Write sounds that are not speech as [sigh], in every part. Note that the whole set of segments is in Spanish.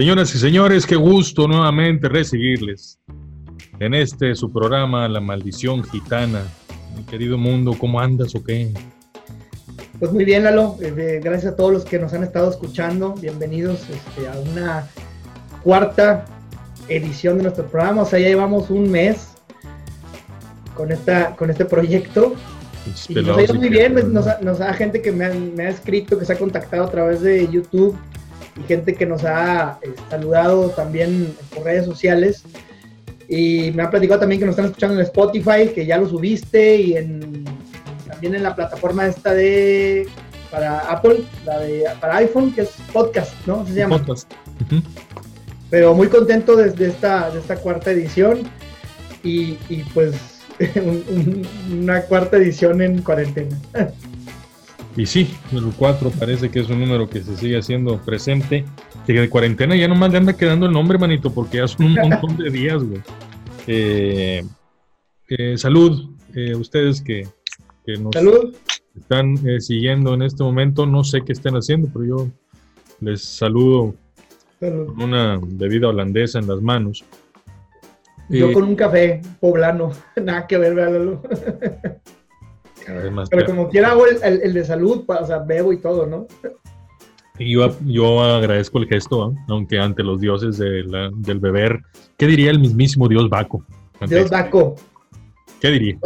Señoras y señores, qué gusto nuevamente recibirles en este su programa La Maldición Gitana. Mi querido mundo, ¿cómo andas o qué? Pues muy bien, Lalo. Eh, gracias a todos los que nos han estado escuchando. Bienvenidos este, a una cuarta edición de nuestro programa. O sea, ya llevamos un mes con, esta, con este proyecto. Y nos ha ido muy bien. Nos, nos, ha gente que me me ha escrito, que se ha contactado a través de YouTube y gente que nos ha eh, saludado también por redes sociales. Y me ha platicado también que nos están escuchando en Spotify, que ya lo subiste, y en, también en la plataforma esta de para Apple, la de para iPhone, que es podcast, ¿no? Se llama. Podcast. Pero muy contento desde esta, de esta cuarta edición y, y pues [laughs] una cuarta edición en cuarentena. [laughs] Y sí, el 4 parece que es un número que se sigue haciendo presente. Que de cuarentena ya nomás le anda quedando el nombre, manito, porque ya son un [laughs] montón de días, güey. Eh, eh, salud, eh, ustedes que, nos están siguiendo en este momento, no sé qué estén haciendo, pero yo les saludo con una bebida holandesa en las manos. Yo con un café poblano, [laughs] nada que ver, véalo. Pero como quiera hago el, de salud, o sea, bebo y todo, ¿no? Yo, yo agradezco el gesto, aunque ante los dioses del beber, ¿qué diría el mismísimo dios Baco? Dios Baco. ¿Qué diría?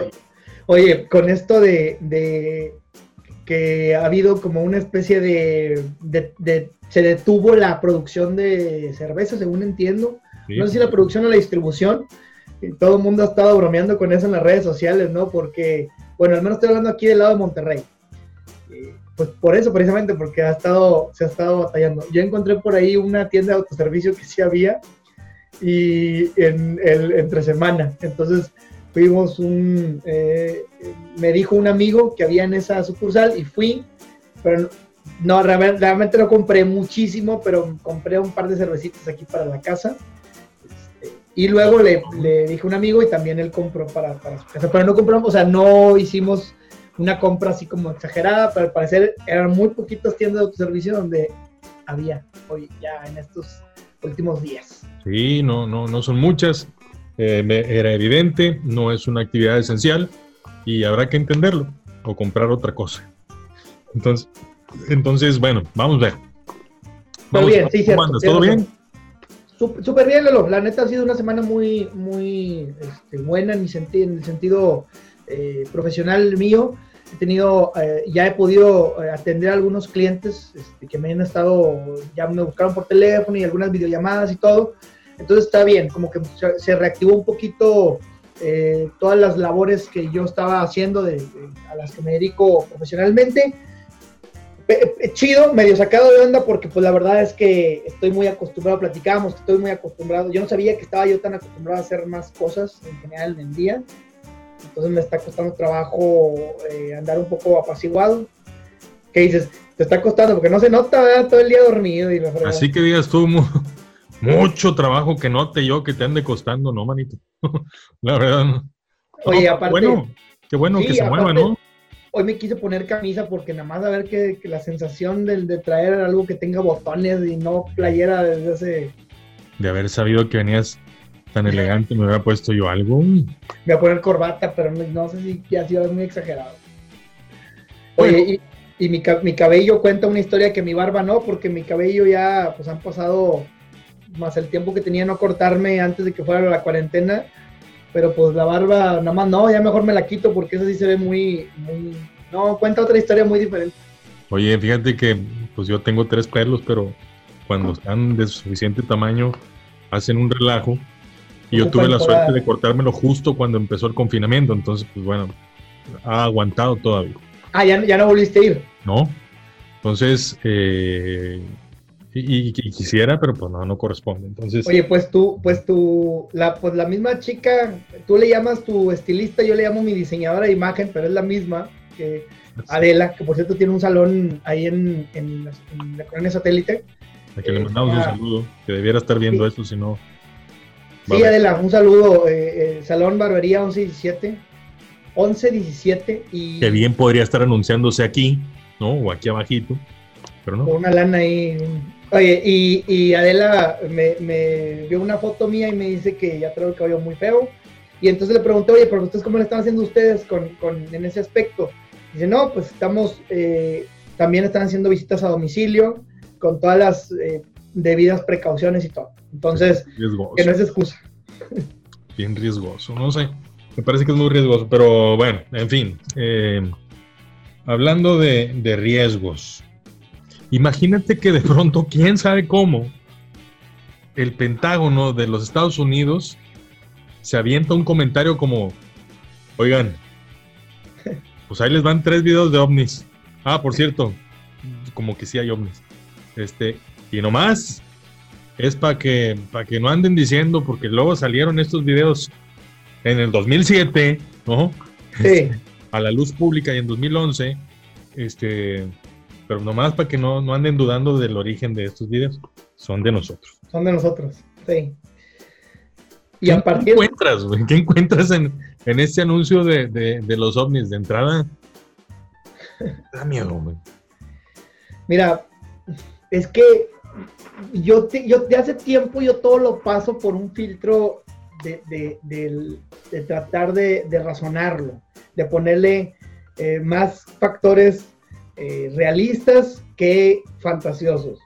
Oye, con esto de, que ha habido como una especie de, se detuvo la producción de cerveza, según entiendo. No sé si la producción o la distribución. Todo el mundo ha estado bromeando con eso en las redes sociales, ¿no? Porque bueno, al menos estoy hablando aquí del lado de Monterrey. Pues por eso, precisamente, porque ha estado, se ha estado batallando. Yo encontré por ahí una tienda de autoservicio que sí había y en el, entre semana. Entonces fuimos un, eh, me dijo un amigo que había en esa sucursal y fui, pero no, realmente no compré muchísimo, pero compré un par de cervecitas aquí para la casa y luego le, le dije a un amigo y también él compró para, para, su casa. Pero no compramos, o sea, no hicimos una compra así como exagerada, pero al parecer eran muy poquitas tiendas de autoservicio donde había hoy ya en estos últimos días. Sí, no, no, no son muchas. Eh, era evidente, no es una actividad esencial y habrá que entenderlo o comprar otra cosa. Entonces, entonces bueno, vamos a ver. Vamos, bien, sí, cierto, ¿Todo bien? Súper bien, Lolo. La neta ha sido una semana muy, muy este, buena en, mi en el sentido eh, profesional mío. He tenido, eh, ya he podido eh, atender a algunos clientes este, que me han estado, ya me buscaron por teléfono y algunas videollamadas y todo. Entonces está bien, como que se reactivó un poquito todas las labores que yo estaba haciendo, de, a las que me dedico profesionalmente chido, medio sacado de onda porque pues la verdad es que estoy muy acostumbrado, platicábamos que estoy muy acostumbrado, yo no sabía que estaba yo tan acostumbrado a hacer más cosas en general en el día, entonces me está costando trabajo eh, andar un poco apaciguado. ¿Qué dices? Te está costando porque no se nota todo el día dormido. Y Así que digas tú, mucho trabajo que note yo que te ande costando, ¿no, manito? [laughs] la verdad. No. Oye, aparte... Bueno, qué bueno que se mueva, ¿no? Hoy me quise poner camisa porque nada más a ver que, la sensación de, de, traer algo que tenga botones y no playera desde hace... De haber sabido que venías tan elegante, me hubiera puesto yo algo. Me voy a poner corbata, pero no, sé si ya ha sido muy exagerado. Oye, y, mi, mi, cabello cuenta una historia que mi barba no, porque mi cabello ya, pues han pasado más el tiempo que tenía no cortarme antes de que fuera la cuarentena pero pues la barba, nada más no, ya mejor me la quito porque eso sí se ve muy, muy, no, cuenta otra historia muy diferente. Oye, fíjate que pues yo tengo tres pelos, pero cuando están de suficiente tamaño hacen un relajo y yo tuve la suerte de cortármelo justo cuando empezó el confinamiento, entonces pues bueno, ha aguantado todavía. Ah, ya, ya no volviste a ir. No, entonces eh, y, quisiera, pero pues no, no corresponde. Entonces. Oye, pues tú, pues tú, la, pues la misma chica, tú le llamas tu estilista, yo le llamo mi diseñadora de imagen, pero es la misma que Adela, que por cierto tiene un salón ahí en, en, la colonia satélite. A que le eh, mandamos un saludo, que debiera estar viendo esto, si no. Sí, Adela, un saludo. Eh, eh, salón Barbería 1117. 1117 y... Que bien podría estar anunciándose aquí, ¿no? O aquí abajito, pero no. Con una lana ahí, Oye, y, Adela me, me, vio una foto mía y me dice que ya traigo el cabello muy feo. Y entonces le pregunté, oye, pero ustedes cómo le están haciendo ustedes con, con, en ese aspecto? Dice, no, pues estamos, eh, también están haciendo visitas a domicilio con todas las eh, debidas precauciones y todo. Entonces, que no es excusa. Bien riesgoso, no sé. Me parece que es muy riesgoso, pero bueno, en fin. Eh, hablando de, de riesgos, imagínate que de pronto, quién sabe cómo, el Pentágono de los Estados Unidos se avienta un comentario como, oigan, pues ahí les van tres videos de ovnis. Ah, por cierto, como que sí hay ovnis. Este, y nomás es para que, para que no anden diciendo, porque luego salieron estos videos en el 2007, ¿no? Sí. [laughs] A la luz pública y en 2011, este, pero nomás para que no, no anden dudando del origen de estos videos, son de nosotros. Son de nosotros, sí. Y ¿Qué, ¿Qué encuentras, güey? ¿Qué encuentras en, en este anuncio de, de, de, los ovnis de entrada? Da miedo, güey. Mira, es que yo, yo de hace tiempo yo todo lo paso por un filtro de, tratar de, razonarlo, de ponerle eh, más factores eh, realistas que fantasiosos.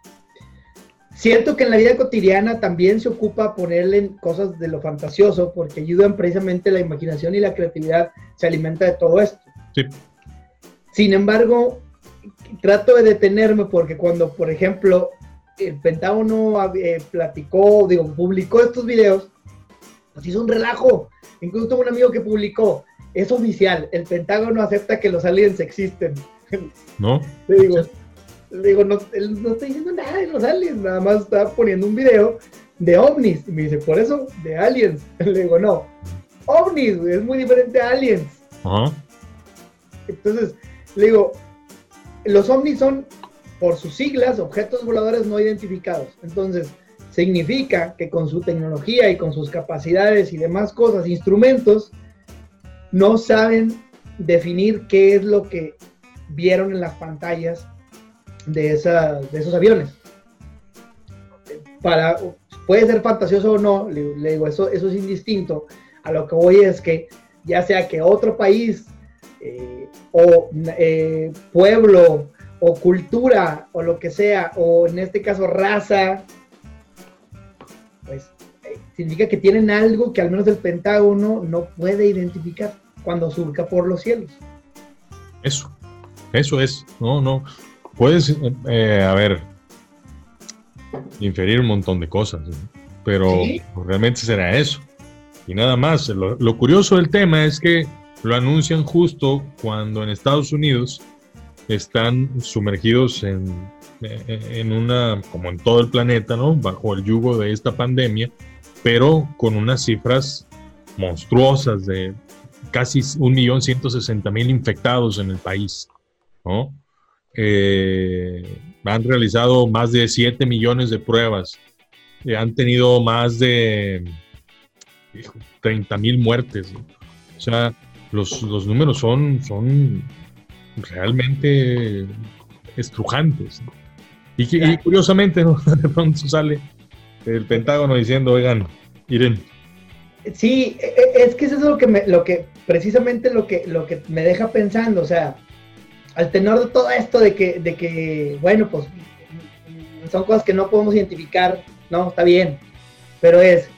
Siento que en la vida cotidiana también se ocupa ponerle cosas de lo fantasioso porque ayudan precisamente la imaginación y la creatividad se alimenta de todo esto. Sin embargo, trato de detenerme porque cuando, por ejemplo, el Pentágono eh, platicó, digo, publicó estos videos, pues hizo un relajo. Incluso tengo un amigo que publicó, es oficial, el Pentágono acepta que los aliens existen. ¿No? Le digo, le digo no, él no está diciendo nada de los aliens, nada más está poniendo un video de ovnis. Y me dice, por eso, de aliens. [laughs] Le digo, no, ovnis, es muy diferente a aliens. Entonces, le digo, los ovnis son, por sus siglas, objetos voladores no identificados. Entonces, significa que con su tecnología y con sus capacidades y demás cosas, instrumentos, no saben definir qué es lo que vieron en las pantallas de, de esos aviones. Para, puede ser fantasioso o no, le, digo, eso, eso es indistinto. A lo que voy es que ya sea que otro país eh, o eh, pueblo o cultura o lo que sea, o en este caso raza, pues eh, significa que tienen algo que al menos el Pentágono no puede identificar cuando surca por los cielos. Eso, eso es, no, no, puedes, a ver, inferir un montón de cosas, pero realmente será eso. Y nada más, lo curioso del tema es que lo anuncian justo cuando en Estados Unidos están sumergidos en, en una, como en todo el planeta, ¿no? Bajo el yugo de esta pandemia, pero con unas cifras monstruosas de casi 1.160.000 infectados en el país, ¿no? Eh, han realizado más de 7 millones de pruebas, eh, han tenido más de 30.000 muertes, o sea, los, números son, son realmente estrujantes. Y, curiosamente, [laughs] de pronto sale el Pentágono diciendo, oigan, miren. Sí, e, e, es que eso es lo que, me, lo que precisamente lo que, lo que me deja pensando, o sea, al tenor de todo esto de que, de que, bueno, pues son cosas que no podemos identificar, no, está bien, pero es,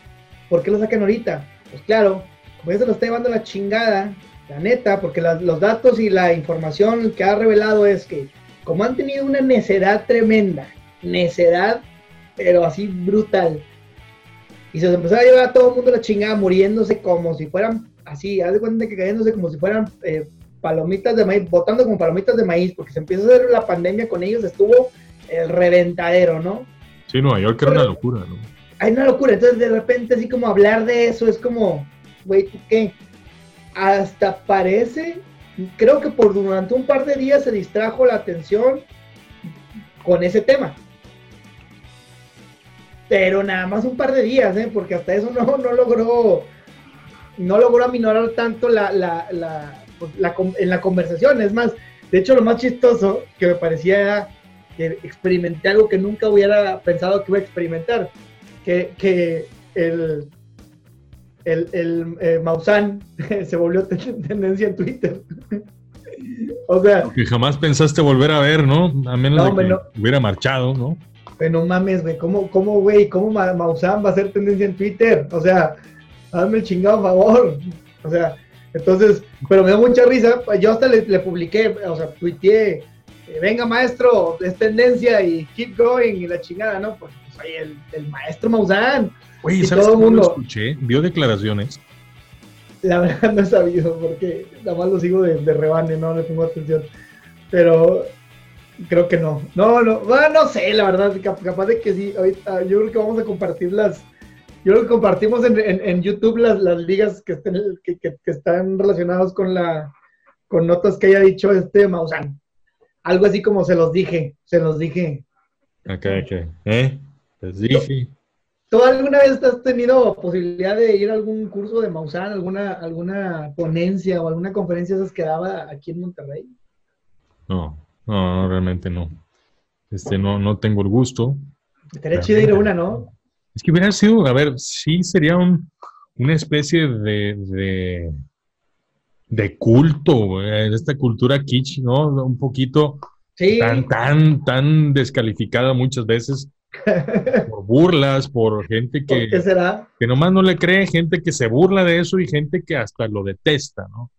¿por qué lo sacan ahorita? Pues claro, como ya se lo está llevando la chingada, la neta, porque los datos y la información que ha revelado es que como han tenido una necedad tremenda, necedad, pero así brutal, y se les empezó a llevar a todo el mundo la chingada muriéndose como si fueran así, haz de cuenta que cayéndose como si fueran eh, palomitas de maíz, botando como palomitas de maíz, porque se empieza a hacer la pandemia con ellos, estuvo el reventadero, ¿no? Sí, Nueva York era una locura, ¿no? Hay una locura, entonces de repente así como hablar de eso es como, güey, ¿tú qué? hasta parece, creo que por durante un par de días se distrajo la atención con ese tema. Pero nada más un par de días, ¿eh? porque hasta eso no, no logró no logró aminorar tanto la, la, la, en la conversación. Es más, de hecho lo más chistoso que me parecía era que experimenté algo que nunca hubiera pensado que iba a experimentar, que, que el, el, el eh, Maussan [laughs] se volvió tendencia en Twitter. [laughs] o sea... que jamás pensaste volver a ver, ¿no? A menos de que hubiera marchado, ¿no? Pero no mames, güey, ¿cómo, cómo, güey, cómo Maussan va a ser tendencia en Twitter? O sea, hazme el chingado favor. O sea, entonces, pero me da mucha risa. Yo hasta le, publiqué, o sea, tuiteé, eh, venga maestro, es tendencia y keep going y la chingada, ¿no? Porque soy el, el maestro Maussan. Oye, ¿sabes todo el mundo... lo escuché? ¿Vio declaraciones? La verdad [laughs] no he sabido, porque nada más lo sigo de, de rebane, no le pongo atención. Pero creo que no. No, no, no sé, la verdad, capaz de que sí. Ahorita yo creo que vamos a compartir las, yo creo que compartimos en, en, YouTube las, las ligas que, estén, que, que, están relacionadas con la con notas que haya dicho este Maussan. Algo así como se los dije, se los dije. Ok, ok. ¿Eh? Les dije. ¿Tú alguna vez has tenido posibilidad de ir a algún curso de Maussan, alguna, alguna ponencia o alguna conferencia esas que daba aquí en Monterrey? No, no, realmente no. Este, no, no tengo el gusto. Estaría chido ir a una, ¿no? Es que hubiera sido, a ver, sí sería una especie de, de, culto, en esta cultura kitsch, ¿no? Un poquito tan, tan, tan descalificada muchas veces [laughs] por burlas, por gente que, qué será? que nomás no le cree, gente que se burla de eso y gente que hasta lo detesta, ¿no?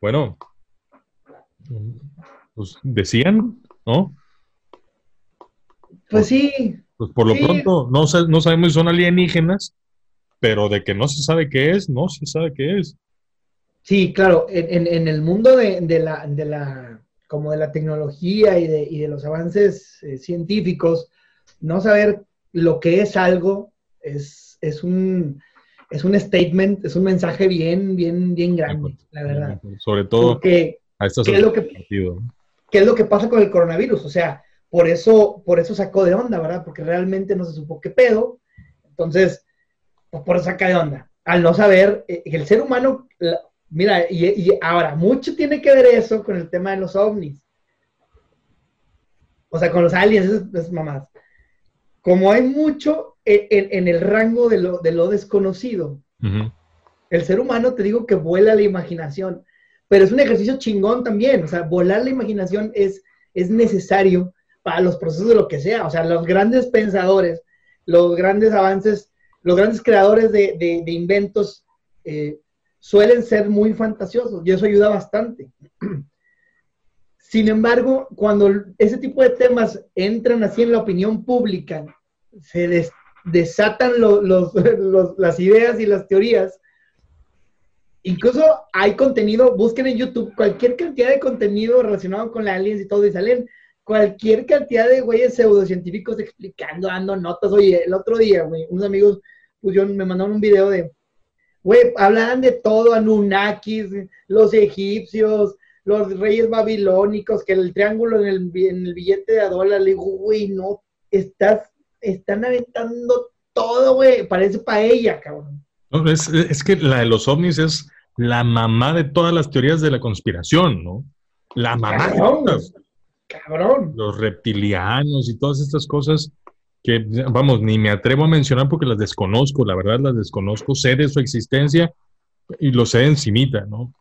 Bueno, pues decían, ¿no? Pues sí, pues por lo pronto no, no sabemos si son alienígenas, pero de que no se sabe qué es, no se sabe qué es. Sí, claro, en, el mundo de, la, de, la, como de la tecnología y de, y de los avances eh, científicos, no saber lo que es algo es, es, un, es un statement, es un mensaje bien, bien, bien grande, la verdad. Sobre todo a estas ¿qué es, lo que, ¿Qué es lo que pasa con el coronavirus? O sea, por eso, por eso sacó de onda, ¿verdad? Porque realmente no se supo qué pedo. Entonces, pues por eso saca de onda. Al no saber, eh, el ser humano, mira, y, ahora, mucho tiene que ver eso con el tema de los ovnis. O sea, con los aliens, esas, mamás. Como hay mucho en, el rango de lo, de lo desconocido, el ser humano, te digo que vuela la imaginación, pero es un ejercicio chingón también. O sea, volar la imaginación es, es necesario para los procesos de lo que sea. O sea, los grandes pensadores, los grandes avances, los grandes creadores de, inventos eh, suelen ser muy fantasiosos y eso ayuda bastante. [clears throat] Sin embargo, cuando ese tipo de temas entran así en la opinión pública, se desatan [laughs] las ideas y las teorías. Incluso hay contenido, busquen en YouTube cualquier cantidad de contenido relacionado con la aliens y todo, y salen cualquier cantidad de güeyes pseudocientíficos explicando, dando notas. Oye, el otro día, güey, unos amigos pues, me mandaron un video de, güey, hablaban de todo, Anunnakis, los egipcios, los reyes babilónicos, que el triángulo en el, en el billete de dólar, le digo, güey, no, estás, están aventando todo, güey, parece paella, cabrón. No, es, es que la de los ovnis es la mamá de todas las teorías de la conspiración, ¿no? La mamá de todas cabrón. Los reptilianos y todas estas cosas que, vamos, ni me atrevo a mencionar porque las desconozco, la verdad las desconozco, sé de su existencia y lo sé encimita, ¿no?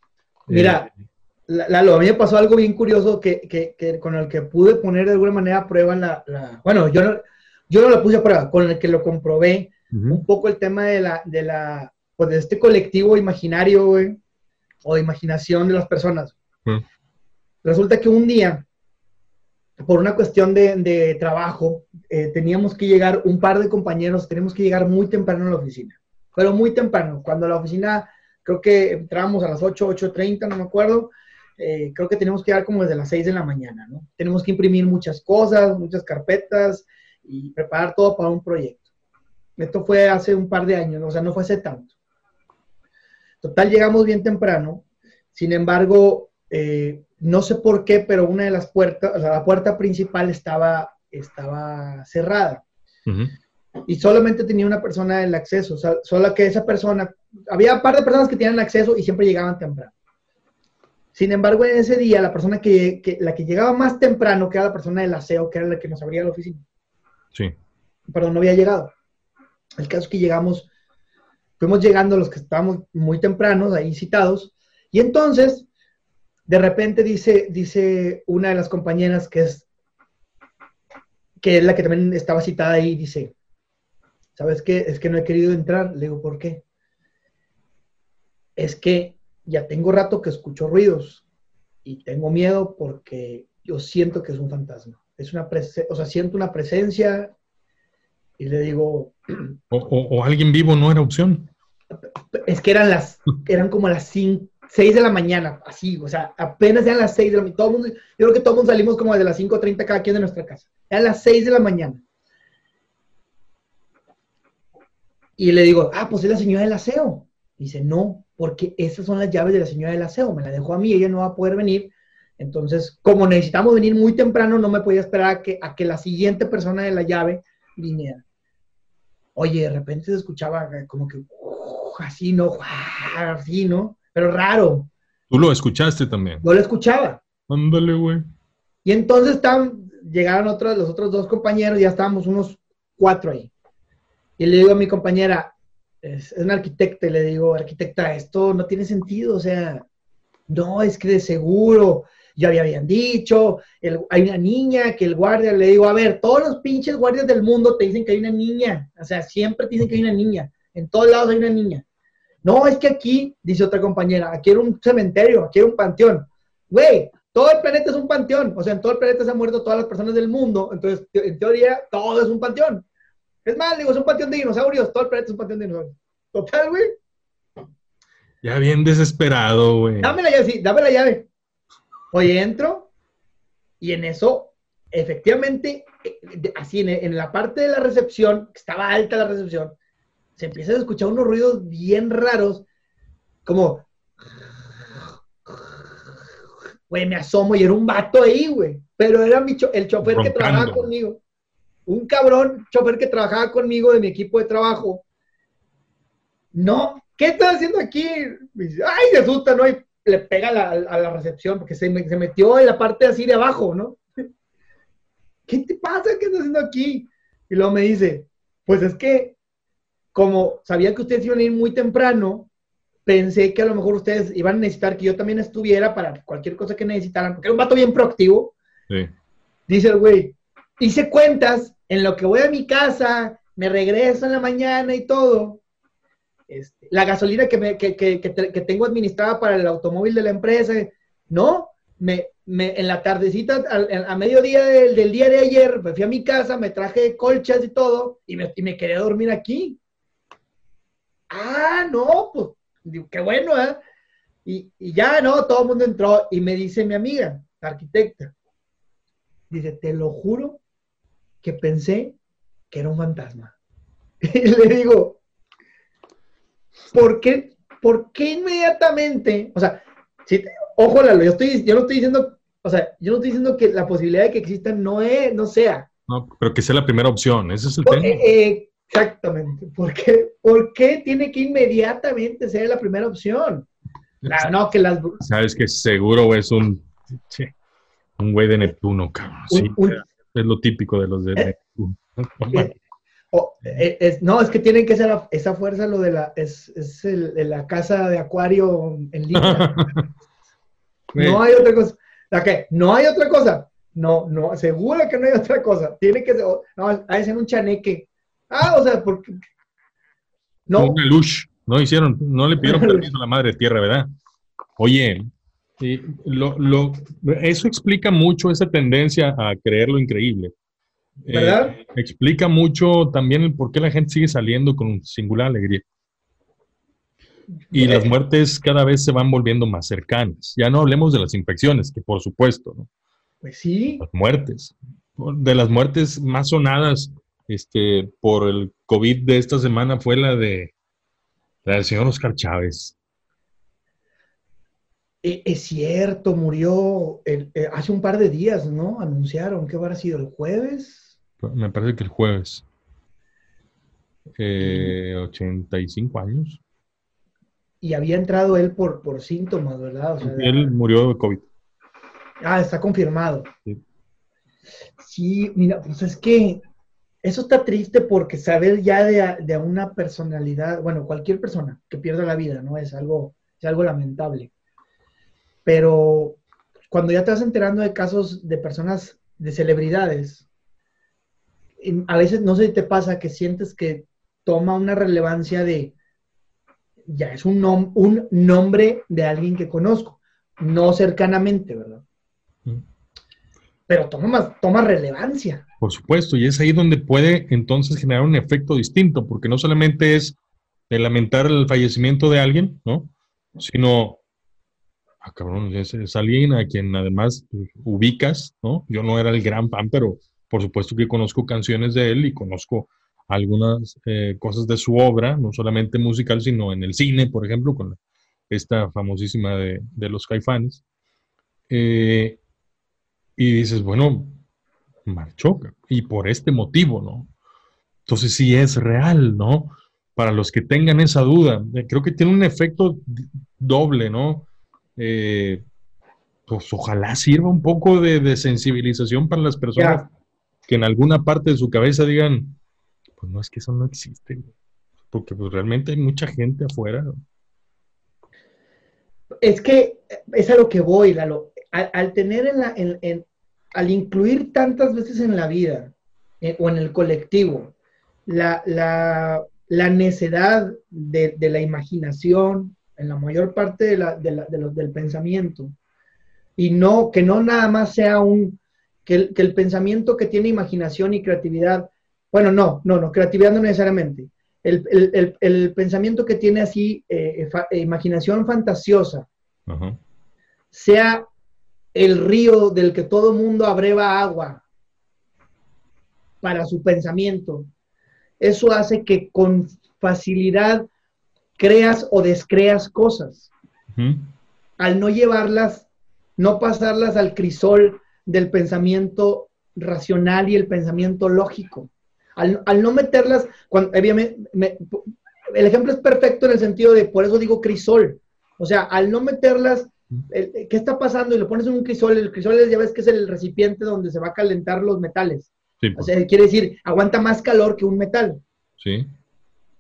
Mira, eh, Lalo, a mí me pasó algo bien curioso que, que, que, con el que pude poner de alguna manera a prueba la, la bueno, yo no, yo no lo puse a prueba, con el que lo comprobé un poco el tema de la, de la, pues de este colectivo imaginario, güey, o de imaginación de las personas. Resulta que un día por una cuestión de, trabajo, eh, teníamos que llegar, un par de compañeros, tenemos que llegar muy temprano a la oficina, pero muy temprano, cuando la oficina, creo que entrábamos a las 8, 8.30, no me acuerdo, eh, creo que tenemos que llegar como desde las 6 de la mañana, ¿no? Tenemos que imprimir muchas cosas, muchas carpetas y preparar todo para un proyecto. Esto fue hace un par de años, o sea, no fue hace tanto. Total, llegamos bien temprano, sin embargo, eh, no sé por qué, pero una de las puertas, o sea, la puerta principal estaba, estaba cerrada. Y solamente tenía una persona el acceso, o sea, solo que esa persona, había un par de personas que tenían acceso y siempre llegaban temprano. Sin embargo, en ese día, la persona que, la que llegaba más temprano, que era la persona del aseo, que era la que nos abría la oficina. Sí. Perdón, no había llegado. El caso es que llegamos, fuimos llegando los que estábamos muy tempranos, ahí citados, y entonces, de repente dice, dice una de las compañeras que es, que es la que también estaba citada ahí, dice, ¿sabes qué? Es que no he querido entrar. Le digo, ¿por qué? Es que ya tengo rato que escucho ruidos y tengo miedo porque yo siento que es un fantasma. Es una o sea, siento una presencia y le digo... O, alguien vivo no era opción. Es que eran las, eran como las 6 de la mañana, así, o sea, apenas eran las 6 de la mañana. Todo yo creo que todos mundo salimos como de las 5.30 cada quien de nuestra casa. Eran las 6 de la mañana. Y le digo, ah, pues es la señora del aseo. Dice, no, porque esas son las llaves de la señora del aseo, me la dejó a mí, ella no va a poder venir. Entonces, como necesitamos venir muy temprano, no me podía esperar a que, a que la siguiente persona de la llave viniera. Oye, de repente se escuchaba como que así, ¿no? Así, ¿no? Pero raro. ¿Tú lo escuchaste también? Yo lo escuchaba. Ándale, güey. Y entonces están, llegaron otros, los otros dos compañeros, ya estábamos unos cuatro ahí. Y le digo a mi compañera, es, una arquitecta y le digo, arquitecta, esto no tiene sentido, o sea, no, es que de seguro, ya habían dicho, hay una niña que el guardia, le digo, a ver, todos los pinches guardias del mundo te dicen que hay una niña, o sea, siempre te dicen que hay una niña, en todos lados hay una niña. No, es que aquí, dice otra compañera, aquí era un cementerio, aquí era un panteón. Güey, todo el planeta es un panteón, o sea, en todo el planeta se han muerto todas las personas del mundo, entonces, en teoría, todo es un panteón. Es más, digo, es un panteón de dinosaurios. Todo el planeta es un panteón de dinosaurios. Total, güey. Ya bien desesperado, güey. Dame la llave, sí, dame la llave. Oye, entro y en eso, efectivamente, eh, así en, la parte de la recepción, que estaba alta la recepción, se empiezan a escuchar unos ruidos bien raros, como... Güey, me asomo y era un vato ahí, güey. Pero era mi el chofer que trabajaba conmigo un cabrón chofer que trabajaba conmigo de mi equipo de trabajo. No, ¿qué estás haciendo aquí? Ay, se asusta, ¿no? Y le pega a la recepción porque se, se, metió en la parte así de abajo, ¿no? [laughs] ¿Qué te pasa? ¿Qué estás haciendo aquí? Y luego me dice, pues es que como sabía que ustedes iban a ir muy temprano, pensé que a lo mejor ustedes iban a necesitar que yo también estuviera para cualquier cosa que necesitaran, porque era un vato bien proactivo. Sí. Dice el güey, hice cuentas en lo que voy a mi casa, me regreso en la mañana y todo. Este, la gasolina que, que, tengo administrada para el automóvil de la empresa, no, me, en la tardecita, a, mediodía del, día de ayer, me fui a mi casa, me traje colchas y todo, y me, y me quería dormir aquí. Ah, no, pues, qué bueno, ¿eh? Y, y, ya, no, todo el mundo entró, y me dice mi amiga, arquitecta, dice, te lo juro que pensé que era un fantasma. [laughs] Y le digo, ¿por qué, ¿por qué inmediatamente? O sea, si, ojo, Lalo, yo, estoy, yo no estoy diciendo, o sea, yo no estoy diciendo que la posibilidad de que exista no, es, no sea. No, pero que sea la primera opción, ese es el tema. Eh, exactamente. ¿Por qué, ¿Por qué tiene que inmediatamente ser la primera opción? no, que las... Sabes que seguro es un... un güey de Neptuno, cabrón. sí, es lo típico de los de... Eh, eh, eh, no, es que tienen que ser esa fuerza, lo de la, es, es el, la casa de acuario en línea. [laughs] no hay otra cosa. ¿La qué? No hay otra cosa. No, no, seguro que no hay otra cosa. Tiene que ser, no, hay ser un chaneque. Ah, o sea, porque... No. Una luz. No hicieron, no le pidieron [laughs] permiso a la madre tierra, ¿verdad? Oye, Sí, lo, lo, eso explica mucho esa tendencia a creer lo increíble. ¿Verdad? Eh, explica mucho también el por qué la gente sigue saliendo con singular alegría. Y las muertes cada vez se van volviendo más cercanas. Ya no hablemos de las infecciones, que por supuesto, ¿no? Pues sí. Las muertes. De las muertes más sonadas este, por el COVID de esta semana fue la de la del señor Oscar Chávez. Eh, es cierto, murió eh, hace un par de días, ¿no? Anunciaron que habrá sido el jueves. Me parece que el jueves. 85 eh, años. y había entrado él por, por síntomas, ¿verdad? él murió de COVID. Ah, está confirmado. Sí. sí, mira, pues es que eso está triste porque saber ya de, de, una personalidad, bueno, cualquier persona que pierda la vida, ¿no? Es algo, es algo lamentable. Pero cuando ya te vas enterando de casos de personas, de celebridades, a veces no sé si te pasa que sientes que toma una relevancia de, ya es un, un nombre de alguien que conozco, no cercanamente, ¿verdad? Mm. Pero toma, toma relevancia. Por supuesto, y es ahí donde puede entonces generar un efecto distinto, porque no solamente es de lamentar el fallecimiento de alguien, ¿no? Sino, ah, cabrón, es, alguien a quien además ubicas, ¿no? Yo no era el gran fan, pero por supuesto que conozco canciones de él y conozco algunas eh, cosas de su obra, no solamente musical, sino en el cine, por ejemplo, con esta famosísima de, los caifanes. Eh, y dices, bueno, marchó, y por este motivo, ¿no? Entonces sí es real, ¿no? Para los que tengan esa duda, eh, creo que tiene un efecto doble, ¿no? pues ojalá sirva un poco de, sensibilización para las personas que en alguna parte de su cabeza digan, pues no es que eso no existe, porque pues realmente hay mucha gente afuera. Es que es a lo que voy, Lalo. Al, tener en la, en, al incluir tantas veces en la vida eh, o en el colectivo la, la, la necedad de, de, la imaginación, en la mayor parte de la, de del pensamiento, y no que no nada más sea un que el, que el pensamiento que tiene imaginación y creatividad bueno, no, no, no, creatividad no necesariamente. El, pensamiento que tiene así, eh, eh, imaginación fantasiosa, sea el río del que todo mundo abreva agua para su pensamiento. Eso hace que con facilidad creas o descreas cosas. Al no llevarlas, no pasarlas al crisol del pensamiento racional y el pensamiento lógico. Al, no meterlas, cuando, el ejemplo es perfecto en el sentido de, por eso digo crisol. O sea, al no meterlas, ¿qué está pasando? Y lo pones en un crisol, el crisol ya ves que es el recipiente donde se va a calentar los metales. o pues. sea, quiere decir, aguanta más calor que un metal. Sí.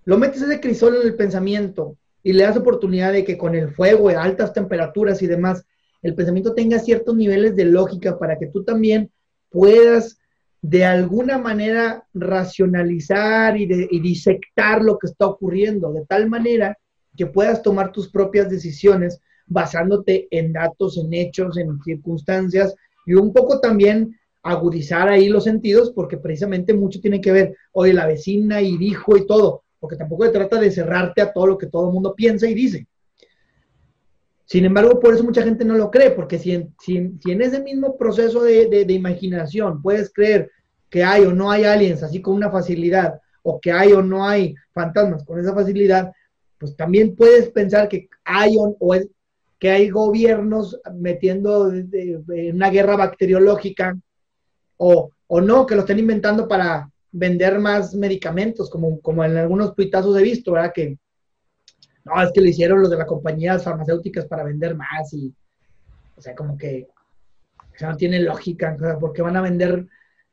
Lo metes ese crisol en el pensamiento y le das oportunidad de que con el fuego, de altas temperaturas y demás, el pensamiento tenga ciertos niveles de lógica para que tú también puedas de alguna manera racionalizar y, disectar lo que está ocurriendo, de tal manera que puedas tomar tus propias decisiones basándote en datos, en hechos, en circunstancias y un poco también agudizar ahí los sentidos porque precisamente mucho tiene que ver, oye, la vecina y dijo y todo, porque tampoco se trata de cerrarte a todo lo que todo el mundo piensa y dice. Sin embargo, por eso mucha gente no lo cree, porque si en, si en, ese mismo proceso de, de, imaginación puedes creer que hay o no hay aliens así con una facilidad, o que hay o no hay fantasmas con esa facilidad, pues también puedes pensar que hay o, es, que hay gobiernos metiendo en una guerra bacteriológica, o, o, no, que lo estén inventando para vender más medicamentos, como, como en algunos tuitazos he visto, ¿verdad? Que, no, es que lo hicieron los de las compañías farmacéuticas para vender más y, o sea, como que, o no tiene lógica, o sea, porque van a vender,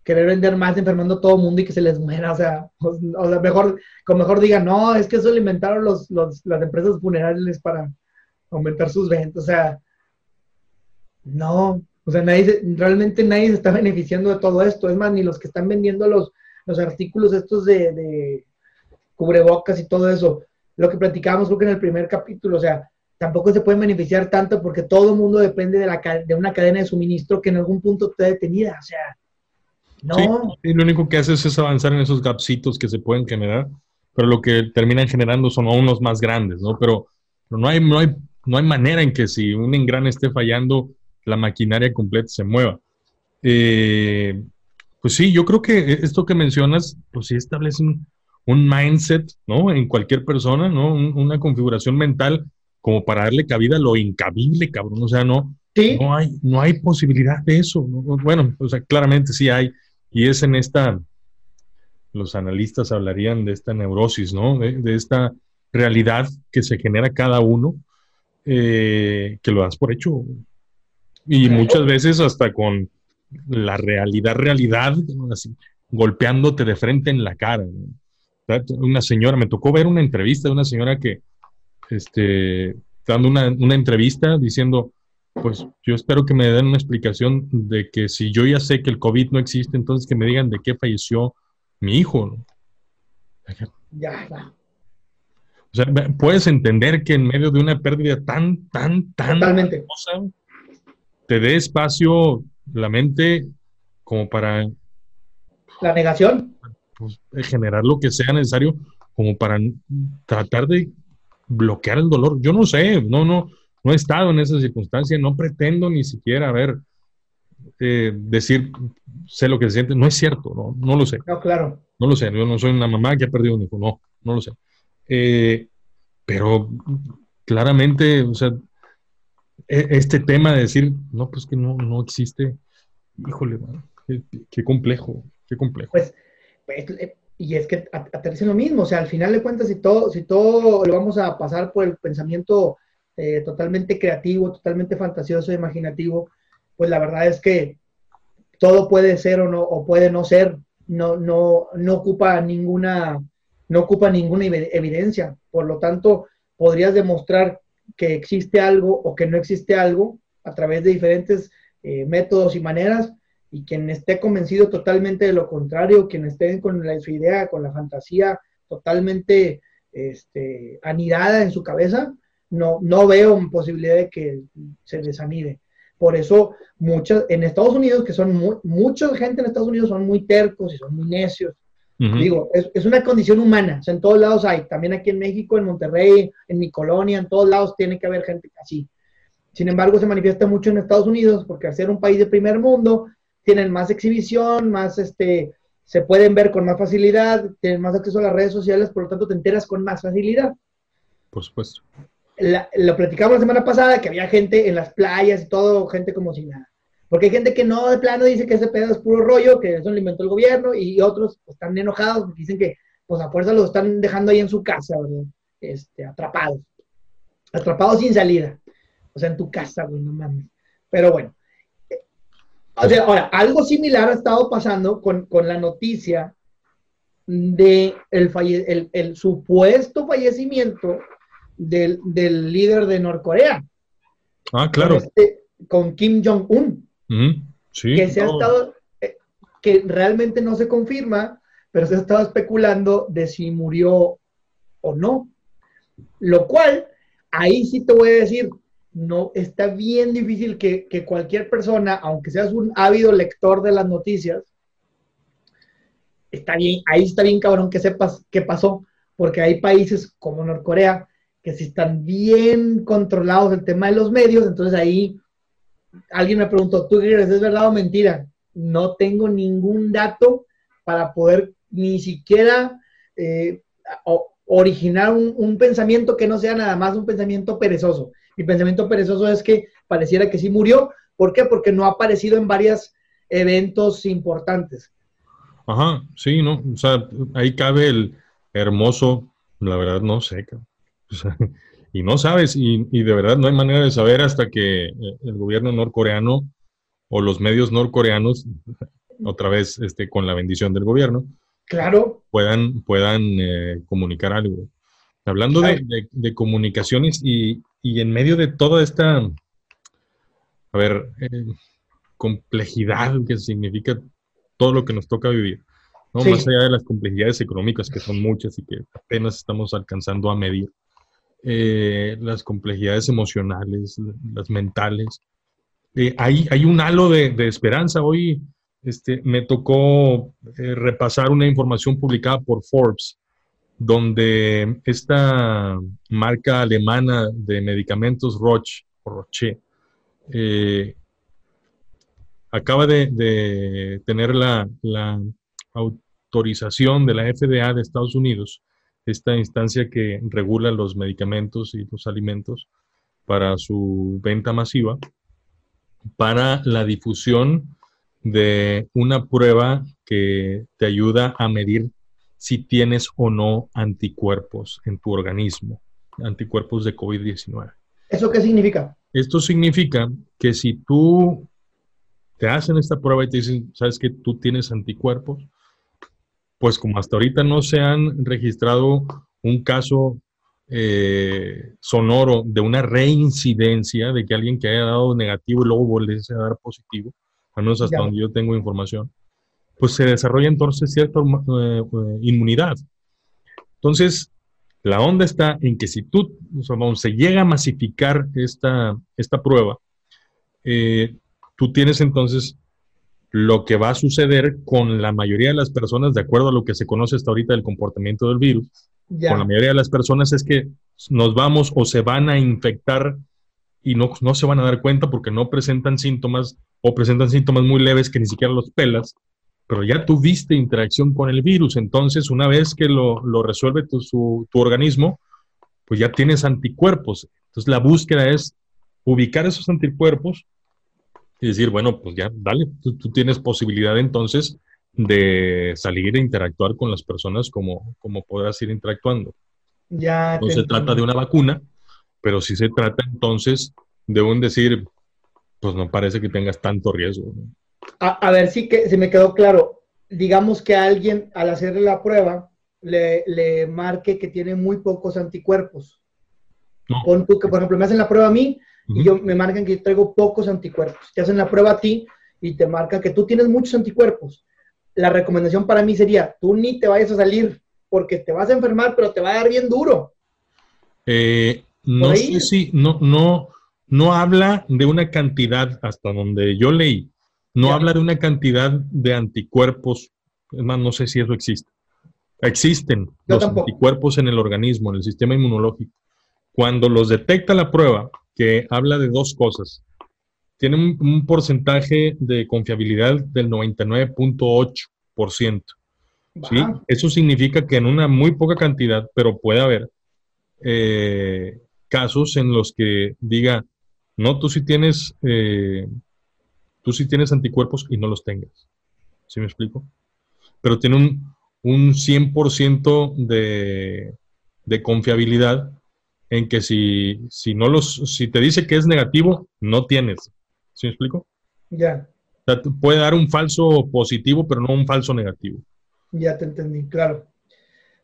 querer vender más enfermando a todo el mundo y que se les muera, o sea, o, sea, mejor, como mejor digan, no, es que eso lo inventaron los, los, las empresas funerarias para aumentar sus ventas, o sea, no, o sea, nadie, realmente nadie se está [laughs] beneficiando de todo esto, es más, ni los que están vendiendo los, los artículos estos de, cubrebocas y todo eso, lo que platicábamos creo que en el primer capítulo, o sea, tampoco se pueden beneficiar tanto porque todo el mundo depende de, la, de una cadena de suministro que en algún punto esté detenida, o sea, no. Sí, lo único que hace es avanzar en esos gapsitos que se pueden generar, pero lo que terminan generando son unos más grandes, ¿no? Pero, no, hay, no, hay, no hay manera en que si un engrane esté fallando, la maquinaria completa se mueva. Eh, pues sí, yo creo que esto que mencionas, pues sí establece un, un mindset, ¿no? En cualquier persona, ¿no? una configuración mental como para darle cabida a lo incabible, cabrón. O sea, no, no, hay, no hay posibilidad de eso. Bueno, o sea, claramente sí hay. Y es en esta, los analistas hablarían de esta neurosis, ¿no? De, esta realidad que se genera cada uno, eh, que lo das por hecho. Y muchas veces hasta con la realidad, realidad, así, golpeándote de frente en la cara. Una señora, me tocó ver una entrevista de una señora que, este, dando una, una entrevista diciendo, pues yo espero que me den una explicación de que si yo ya sé que el COVID no existe, entonces que me digan de qué falleció mi hijo. Ya, O sea, puedes entender que en medio de una pérdida tan, tan, tan Totalmente. te dé espacio la mente como para... La negación. Pues, generar lo que sea necesario como para tratar de bloquear el dolor. Yo no sé, no, no, no he estado en esa circunstancia, no pretendo ni siquiera, ver, eh, decir, sé lo que se siente, no es cierto, no, no lo sé. No, claro. No lo sé, yo no soy una mamá que ha perdido un hijo, no, no lo sé. Eh, pero claramente, o sea, e, este tema de decir, no, pues que no, no existe, híjole, qué, complejo, qué complejo. Pues, pues eh, y es que aterriza lo mismo, o sea, al final de cuentas, si todo, si todo lo vamos a pasar por el pensamiento eh, totalmente creativo, totalmente fantasioso, imaginativo, pues la verdad es que todo puede ser o no, o puede no ser, no, no, no ocupa ninguna, no ocupa ninguna evidencia. Por lo tanto, podrías demostrar que existe algo o que no existe algo a través de diferentes eh, métodos y maneras, y quien esté convencido totalmente de lo contrario, quien esté con su idea, con la fantasía totalmente este, anidada en su cabeza, no, no veo posibilidad de que se desanide. Por eso, muchas, en Estados Unidos, que son muy, mucha gente en Estados Unidos son muy tercos y son muy necios. Digo, es, una condición humana, en todos lados hay, también aquí en México, en Monterrey, en mi colonia, en todos lados tiene que haber gente así. Sin embargo, se manifiesta mucho en Estados Unidos porque al ser un país de primer mundo, tienen más exhibición, más este, se pueden ver con más facilidad, tienen más acceso a las redes sociales, por lo tanto te enteras con más facilidad. Por supuesto lo platicamos la semana pasada, que había gente en las playas y todo, gente como si nada. Porque hay gente que no de plano dice que ese pedo es puro rollo, que eso lo inventó el gobierno, y otros pues, están enojados porque dicen que pues a fuerza los están dejando ahí en su casa, Este, atrapados. Atrapados sin salida. O sea, en tu casa, güey, no mames. Pero bueno. O sea, ahora, algo similar ha estado pasando con, con la noticia de el, el, el supuesto fallecimiento del, del líder de Norcorea. Ah, claro. Este, con, Kim Jong-un. Sí. Que se ha estado, eh, que realmente no se confirma, pero se ha estado especulando de si murió o no. Lo cual, ahí sí te voy a decir, no, está bien difícil que, que, cualquier persona, aunque seas un ávido lector de las noticias, está bien, ahí está bien cabrón que sepas qué pasó, porque hay países como Norcorea que si están bien controlados el tema de los medios, entonces ahí alguien me preguntó, ¿tú crees es verdad o mentira? No tengo ningún dato para poder ni siquiera eh, originar un, pensamiento que no sea nada más un pensamiento perezoso. Mi pensamiento perezoso es que pareciera que sí murió. ¿Por qué? Porque no ha aparecido en varios eventos importantes. Ajá, sí, ¿no? O sea, ahí cabe el hermoso, la verdad no sé, y no sabes, y, de verdad no hay manera de saber hasta que eh, el gobierno norcoreano o los medios norcoreanos, otra vez este, con la bendición del gobierno, claro. puedan, puedan eh, comunicar algo. Hablando de, comunicaciones y, en medio de toda esta, a ver, eh, complejidad que significa todo lo que nos toca vivir, ¿no? más allá de las complejidades económicas que son muchas y que apenas estamos alcanzando a medir, eh, las complejidades emocionales, las mentales. Eh, hay, hay, un halo de, esperanza. Hoy este, me tocó eh, repasar una información publicada por Forbes, donde esta marca alemana de medicamentos Roche, acaba de, tener la autorización de la FDA de Estados Unidos esta instancia que regula los medicamentos y los alimentos para su venta masiva, para la difusión de una prueba que te ayuda a medir si tienes o no anticuerpos en tu organismo, anticuerpos de COVID-19. ¿Eso qué significa? Esto significa que si tú te hacen esta prueba y te dicen, sabes que tú tienes anticuerpos, pues como hasta ahorita no se han registrado un caso eh, sonoro de una reincidencia de que alguien que haya dado negativo y luego volviese a dar positivo, al menos hasta donde yo tengo información, pues se desarrolla entonces cierta eh, eh, inmunidad. Entonces, la onda está en que si tú, o se llega a masificar esta, esta prueba, tú tienes entonces lo que va a suceder con la mayoría de las personas, de acuerdo a lo que se conoce hasta ahorita del comportamiento del virus, con la mayoría de las personas es que nos vamos o se van a infectar y no, no se van a dar cuenta porque no presentan síntomas o presentan síntomas muy leves que ni siquiera los pelas, pero ya tuviste interacción con el virus, entonces una vez que lo, lo resuelve tu, tu organismo, pues ya tienes anticuerpos. Entonces la búsqueda es ubicar esos anticuerpos y decir, bueno, pues ya, dale, tú, tienes posibilidad entonces de salir e interactuar con las personas como, como podrás ir interactuando. Ya no se trata de una vacuna, pero sí se trata entonces de un decir, pues no parece que tengas tanto riesgo. A, ver, sí que se me quedó claro. Digamos que alguien al hacerle la prueba le, le marque que tiene muy pocos anticuerpos. No. Pon tú que, por ejemplo, me hacen la prueba a mí y yo me marcan que traigo pocos anticuerpos. Te hacen la prueba a ti y te marcan que tú tienes muchos anticuerpos. La recomendación para mí sería, tú ni te vayas a salir porque te vas a enfermar, pero te va a dar bien duro. Eh, no sé si, no, no, no habla de una cantidad, hasta donde yo leí, no habla de una cantidad de anticuerpos, es más, no sé si eso existe. Existen los anticuerpos en el organismo, en el sistema inmunológico. Cuando los detecta la prueba, que habla de dos cosas. Tiene un, porcentaje de confiabilidad del 99.8%. ¿sí? Eso significa que en una muy poca cantidad, pero puede haber eh, casos en los que diga, no, tú sí tienes, eh, tú sí tienes anticuerpos y no los tengas. ¿Sí me explico? Pero tiene un, un 100% de, de confiabilidad en que si, si, no los, si te dice que es negativo, no tienes. ¿Sí me explico? Ya. puede dar un falso positivo, pero no un falso negativo. Ya te entendí, claro.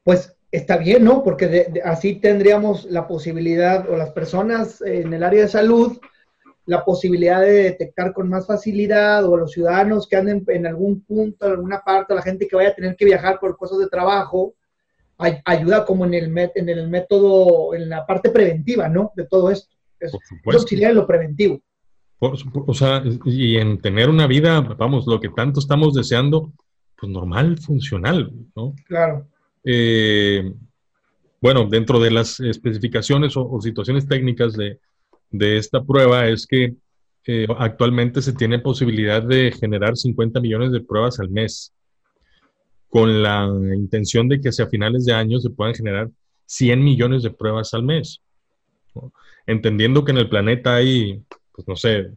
Pues está bien, ¿no? Porque así tendríamos la posibilidad, o las personas en el área de salud, la posibilidad de detectar con más facilidad, o los ciudadanos que anden en algún punto, en alguna parte, la gente que vaya a tener que viajar por cosas de trabajo, ayuda como en el, en el método, en la parte preventiva, ¿no? De todo esto. Es, auxiliar en lo preventivo. o sea, y en tener una vida, vamos, lo que tanto estamos deseando, pues normal, funcional, ¿no? Claro. Eh, bueno, dentro de las especificaciones o, situaciones técnicas de, de, esta prueba es que eh, actualmente se tiene posibilidad de generar 50 millones de pruebas al mes con la intención de que hacia finales de año se puedan generar 100 millones de pruebas al mes. Entendiendo que en el planeta hay, pues no sé,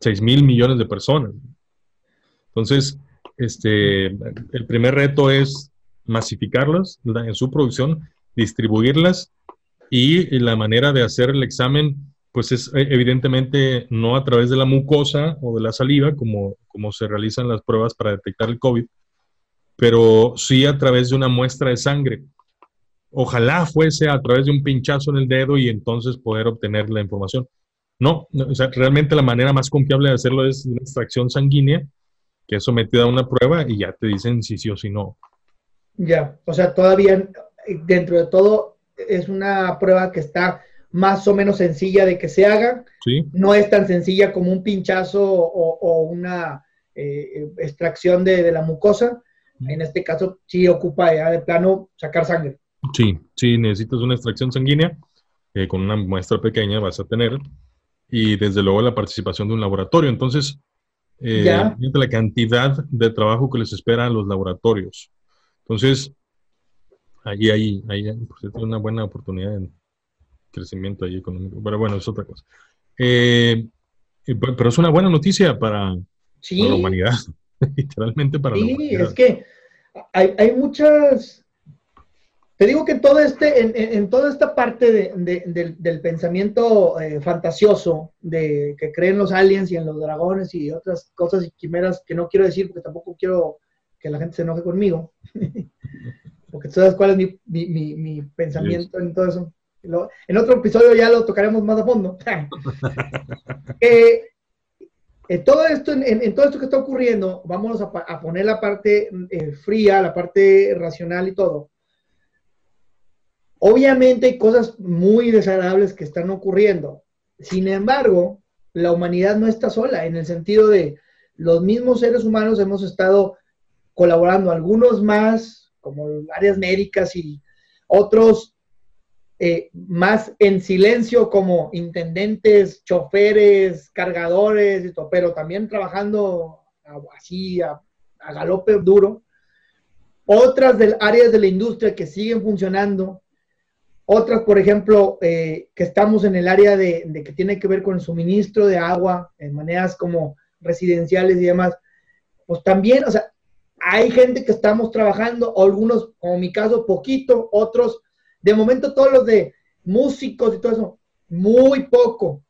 6 mil millones de personas. Entonces, este, el primer reto es masificarlas en su producción, distribuirlas y la manera de hacer el examen, pues es eh, evidentemente no a través de la mucosa o de la saliva, como, como se realizan las pruebas para detectar el COVID, pero sí a través de una muestra de sangre. Ojalá fuese a través de un pinchazo en el dedo y entonces poder obtener la información. No, o sea, realmente la manera más confiable de hacerlo es una extracción sanguínea, que es sometida a una prueba y ya te dicen si sí o si no. Ya, o sea, todavía dentro de todo es una prueba que está más o menos sencilla de que se haga. Sí. No es tan sencilla como un pinchazo o, una eh, extracción de, de, la mucosa, en este caso, sí ocupa ya de plano sacar sangre. Sí, sí, necesitas una extracción sanguínea. Eh, con una muestra pequeña vas a tener. Y desde luego la participación de un laboratorio. Entonces, eh, la cantidad de trabajo que les espera a los laboratorios. Entonces, ahí hay, hay una buena oportunidad en crecimiento ahí económico. Pero bueno, es otra cosa. Eh, pero es una buena noticia para, para la humanidad. [laughs] literalmente para Sí, es que hay, hay muchas te digo que todo este, en, toda esta parte del, pensamiento eh, fantasioso de que creen los aliens y en los dragones y otras cosas y quimeras que no quiero decir porque tampoco quiero que la gente se enoje conmigo, [laughs] porque tú sabes cuál es mi, pensamiento en todo eso. en otro episodio ya lo tocaremos más a fondo. [laughs] Eh, todo esto, en, todo esto que está ocurriendo, vamos a, poner la parte eh, fría, la parte racional y todo Obviamente hay cosas muy desagradables que están ocurriendo. Sin embargo, la humanidad no está sola, en el sentido de los mismos seres humanos hemos estado colaborando, algunos más, como áreas médicas y otros eh, más en silencio, como intendentes, choferes, cargadores, pero también trabajando así a, a galope duro. Otras del, áreas de la industria que siguen funcionando, otras, por ejemplo, eh, que estamos en el área de, que tiene que ver con el suministro de agua en maneras como residenciales y demás, pues también, o sea, hay gente que estamos trabajando, algunos, como mi caso, poquito, otros, de momento todos los de músicos y todo eso, muy poco.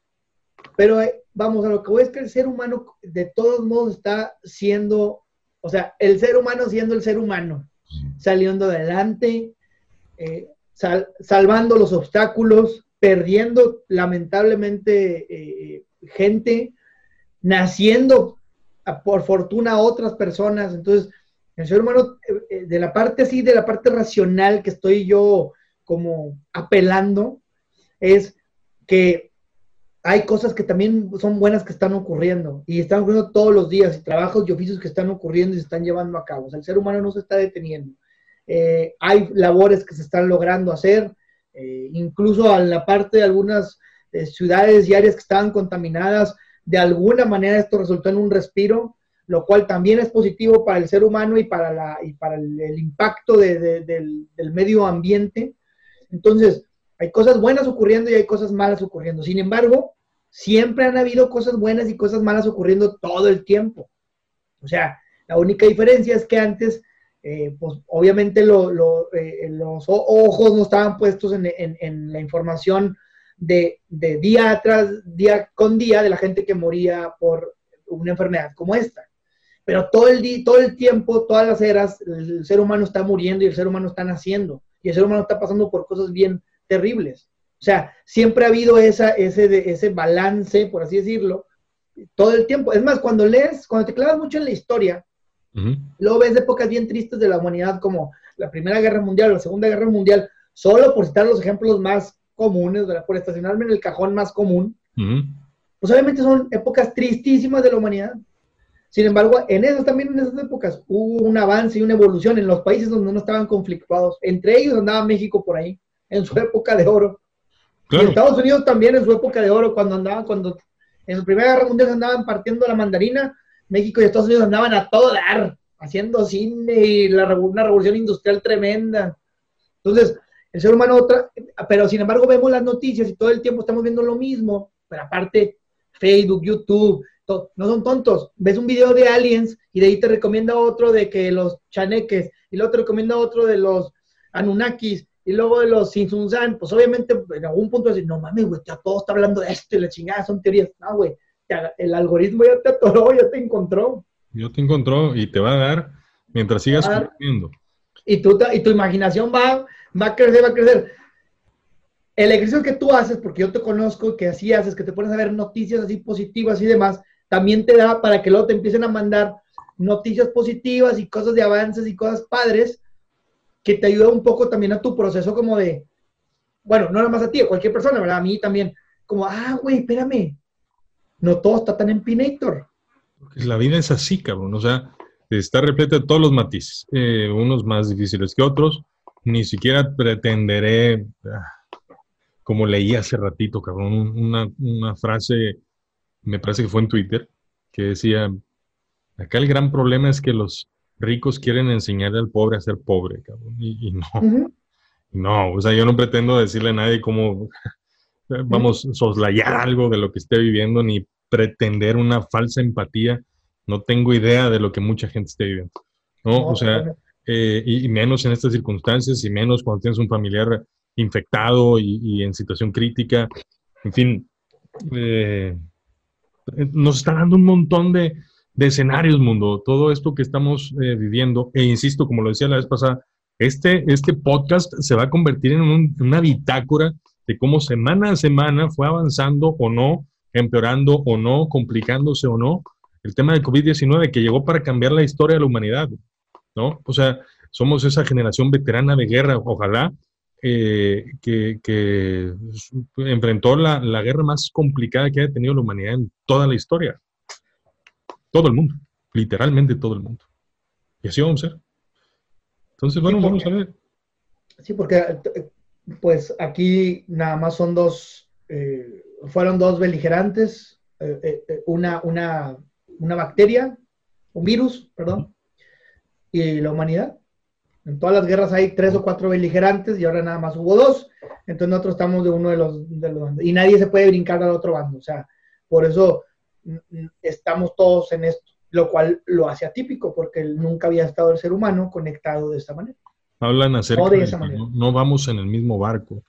Pero eh, vamos, a lo que voy es que el ser humano de todos modos está siendo, o sea, el ser humano siendo el ser humano, saliendo adelante, eh, salvando los obstáculos, perdiendo lamentablemente eh, gente, naciendo por fortuna otras personas. Entonces, el ser humano, de la parte así, de la parte racional que estoy yo como apelando, es que hay cosas que también son buenas que están ocurriendo y están ocurriendo todos los días trabajos y oficios que están ocurriendo y se están llevando a cabo. O sea, el ser humano no se está deteniendo. Eh, hay labores que se están logrando hacer, eh, incluso en la parte de algunas eh, ciudades y áreas que estaban contaminadas, de alguna manera esto resultó en un respiro, lo cual también es positivo para el ser humano y para, la, y para el, impacto del, del medio ambiente. Entonces, hay cosas buenas ocurriendo y hay cosas malas ocurriendo. Sin embargo, siempre han habido cosas buenas y cosas malas ocurriendo todo el tiempo. O sea, la única diferencia es que antes eh, pues obviamente eh, los ojos no estaban puestos en, la información de, día tras día con día de la gente que moría por una enfermedad como esta. Pero todo el, todo el tiempo, todas las eras, el ser humano está muriendo y el ser humano está naciendo. Y el ser humano está pasando por cosas bien terribles. O sea, siempre ha habido esa, ese, ese balance, por así decirlo, todo el tiempo. Es más, cuando lees, cuando te clavas mucho en la historia, Luego ves épocas bien tristes de la humanidad como la Primera Guerra Mundial o la Segunda Guerra Mundial, solo por citar los ejemplos más comunes, por estacionarme en el cajón más común. Pues obviamente son épocas tristísimas de la humanidad. Sin embargo, en esas también, en esas épocas, hubo un avance y una evolución en los países donde no estaban conflictuados. Entre ellos andaba México por ahí, en su [laughs] época de oro. Y Estados Unidos también en su época de oro, cuando andaban, cuando en la Primera Guerra Mundial se andaban partiendo la mandarina, México y Estados Unidos andaban a todo dar, haciendo cine y la, una revolución industrial tremenda. Entonces, el ser humano, otra, pero sin embargo vemos las noticias y todo el tiempo estamos viendo lo mismo, pero aparte Facebook, YouTube, no son tontos. Ves un video de aliens y de ahí te recomienda otro de que los chaneques y luego te recomienda otro de los Anunnakis y luego de los Sinsunzan. Pues obviamente en algún punto decir, no mames, güey, ya todo está hablando de esto y la chingada, son teorías. No, güey, el algoritmo ya te atoró, ya te encontró. Ya te encontró y te va a dar mientras sigas. Y, tu, y tu imaginación va, va a crecer, va a crecer. El ejercicio que tú haces, porque yo te conozco, que así haces, que te pones a ver noticias así positivas y demás, también te da para que luego te empiecen a mandar noticias positivas y cosas de avances y cosas padres que te ayuda un poco también a tu proceso como de, bueno, no nada más a ti, a cualquier persona, ¿verdad? A mí también, como, ah, güey, espérame, no todo está tan empinator. La vida es así, cabrón. O sea, está repleta de todos los matices, eh, unos más difíciles que otros. Ni siquiera pretenderé, ah, como leí hace ratito, cabrón, una, una frase, me parece que fue en Twitter, que decía, acá el gran problema es que los ricos quieren enseñarle al pobre a ser pobre, cabrón. Y, no, no, o sea, yo no pretendo decirle a nadie cómo vamos a soslayar algo de lo que esté viviendo, ni pretender una falsa empatía. No tengo idea de lo que mucha gente esté viviendo. ¿no? o sea, eh, y, menos en estas circunstancias, y menos cuando tienes un familiar infectado y, en situación crítica. En fin, eh, nos está dando un montón de, escenarios, mundo, todo esto que estamos eh, viviendo, e insisto, como lo decía la vez pasada, este, este podcast se va a convertir en una bitácora de cómo semana a semana fue avanzando o no, empeorando o no, complicándose o no, el tema del COVID-19 que llegó para cambiar la historia de la humanidad, ¿no? O sea, somos esa generación veterana de guerra, ojalá, eh, que, enfrentó la, la, guerra más complicada que haya tenido la humanidad en toda la historia. Todo el mundo, literalmente todo el mundo. Y así vamos a ser. Entonces, bueno, vamos a ver. Sí, porque pues aquí nada más son dos, eh, fueron dos beligerantes, eh, una, una una bacteria, un virus, perdón, y la humanidad. En todas las guerras hay tres o cuatro beligerantes y ahora nada más hubo dos. Entonces nosotros estamos de uno de los, de Y nadie se puede brincar al otro bando. O sea, por eso estamos todos en esto, lo cual lo hace atípico porque nunca había estado el ser humano conectado de esta manera. Hablan acerca de, esa manera. No, vamos en el mismo barco,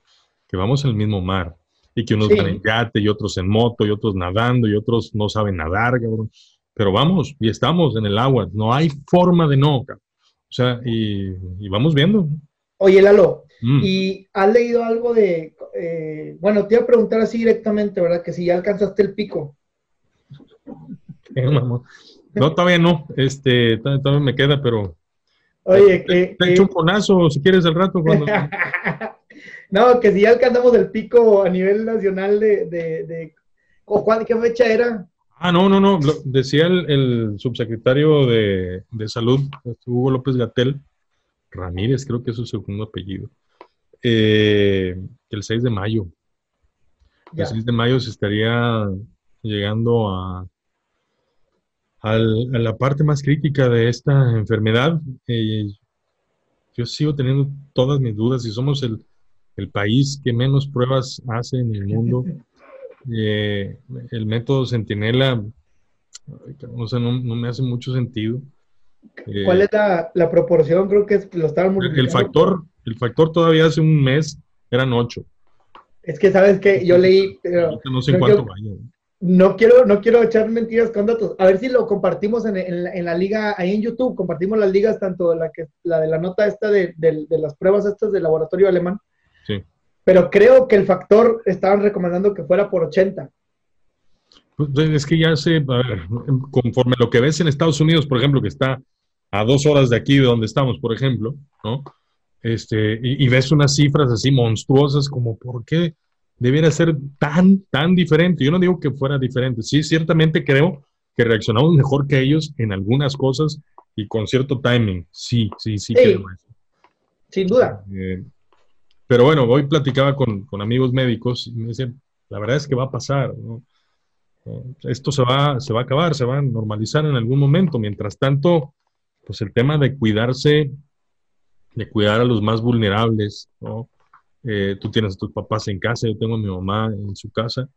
que vamos en el mismo mar. Y que unos van en yate y otros en moto y otros nadando y otros no saben nadar, cabrón pero vamos, y estamos en el agua, no hay forma de no. O sea, y, vamos viendo. Oye, Lalo, mm. ¿y has leído algo de, eh, bueno, te iba a preguntar así directamente, ¿verdad? Que si ya alcanzaste el pico. [laughs] no, todavía no, este, todavía me queda, pero... Oye, que... Te, un conazo, si quieres, al rato. Cuando... [laughs] no, que si ya alcanzamos el pico a nivel nacional de... de, de... ¿Qué fecha era? Ah, no, no, no. decía el, subsecretario de, Salud, Hugo López Gatel, Ramírez, creo que es su segundo apellido, eh, el 6 de mayo. El 6 de mayo se estaría llegando a, a la parte más crítica de esta enfermedad. Eh, yo sigo teniendo todas mis dudas si somos el, el país que menos pruebas hace en el mundo. [laughs] Eh, el método Centinela, no, me hace mucho sentido. Eh, ¿Cuál es la, proporción? Creo que es, lo estaban El factor, el factor todavía hace un mes eran ocho. Es que sabes que yo leí, no sé en cuánto vaya. No quiero, no quiero echar mentiras con datos. A ver si lo compartimos en, la, liga, ahí en YouTube, compartimos las ligas, tanto la que la de la nota esta de, de las pruebas estas del laboratorio alemán, pero creo que el factor estaban recomendando que fuera por 80. Pues, es que ya sé, a ver, conforme lo que ves en Estados Unidos, por ejemplo, que está a dos horas de aquí de donde estamos, por ejemplo, ¿no? Este, y, ves unas cifras así monstruosas como, ¿por qué debiera ser tan, tan diferente? Yo no digo que fuera diferente, sí, ciertamente creo que reaccionamos mejor que ellos en algunas cosas y con cierto timing, sí, sí, sí, creo eso. Sin duda. Eh, pero bueno, hoy platicaba con, amigos médicos y me decían, la verdad es que va a pasar, Esto se va, se va a acabar, se va a normalizar en algún momento. Mientras tanto, pues el tema de cuidarse, de cuidar a los más vulnerables, ¿no? Eh, tú tienes a tus papás en casa, yo tengo a mi mamá en su casa,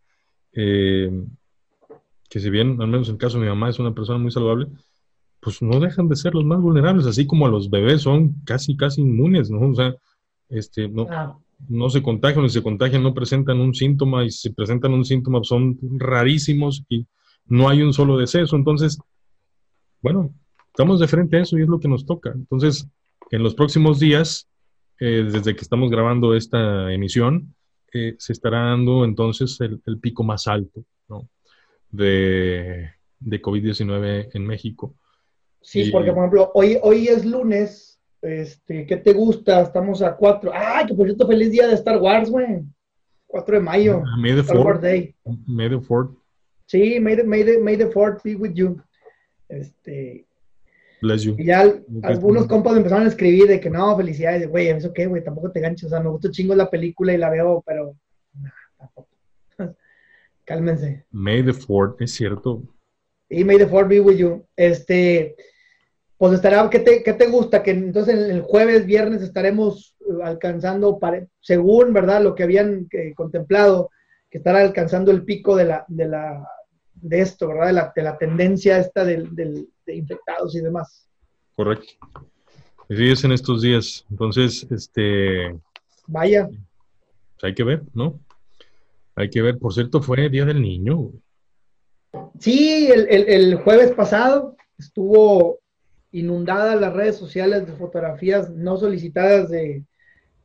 eh, que si bien, al menos en el caso de mi mamá, es una persona muy saludable, pues no dejan de ser los más vulnerables, así como los bebés son casi, casi inmunes, ¿no? O sea, este, no, ah. no se contagian, si se contagian no presentan un síntoma y si presentan un síntoma son rarísimos y no hay un solo deceso. Entonces, bueno, estamos de frente a eso y es lo que nos toca. Entonces, en los próximos días, eh, desde que estamos grabando esta emisión, eh, se estará dando entonces el, pico más alto de, de COVID-19 en México. Sí, porque por ejemplo, hoy, hoy es lunes este, ¿qué te gusta? Estamos a 4. ¡Ay, que por cierto, feliz día de Star Wars, güey! 4 de mayo. Ah, May the Star Wars Day. May the Fourth. Sí, May the, May, the, May the Fourth be with you. Este. Bless you. Y ya algunos compas empezaron a escribir de que no, felicidades, güey, ¿eso qué, güey? Tampoco te ganches. O sea, me gustó chingo la película y la veo, pero. No, tampoco. [laughs] Cálmense. May the Fourth, es cierto. Y May the Fourth be with you. Este pues estará, ¿qué te, qué te gusta? Que entonces el jueves, viernes estaremos eh, alcanzando, según, ¿verdad? Lo que habían eh, contemplado, que estará alcanzando el pico de la, de la, de esto, ¿verdad? De la, de la tendencia esta del, del, de infectados y demás. Correcto. Así es en estos días. Entonces, este. Vaya. Pues hay que ver, ¿no? Hay que ver. Por cierto, fue Día del Niño. Sí, el, jueves pasado estuvo inundada las redes sociales de fotografías no solicitadas de,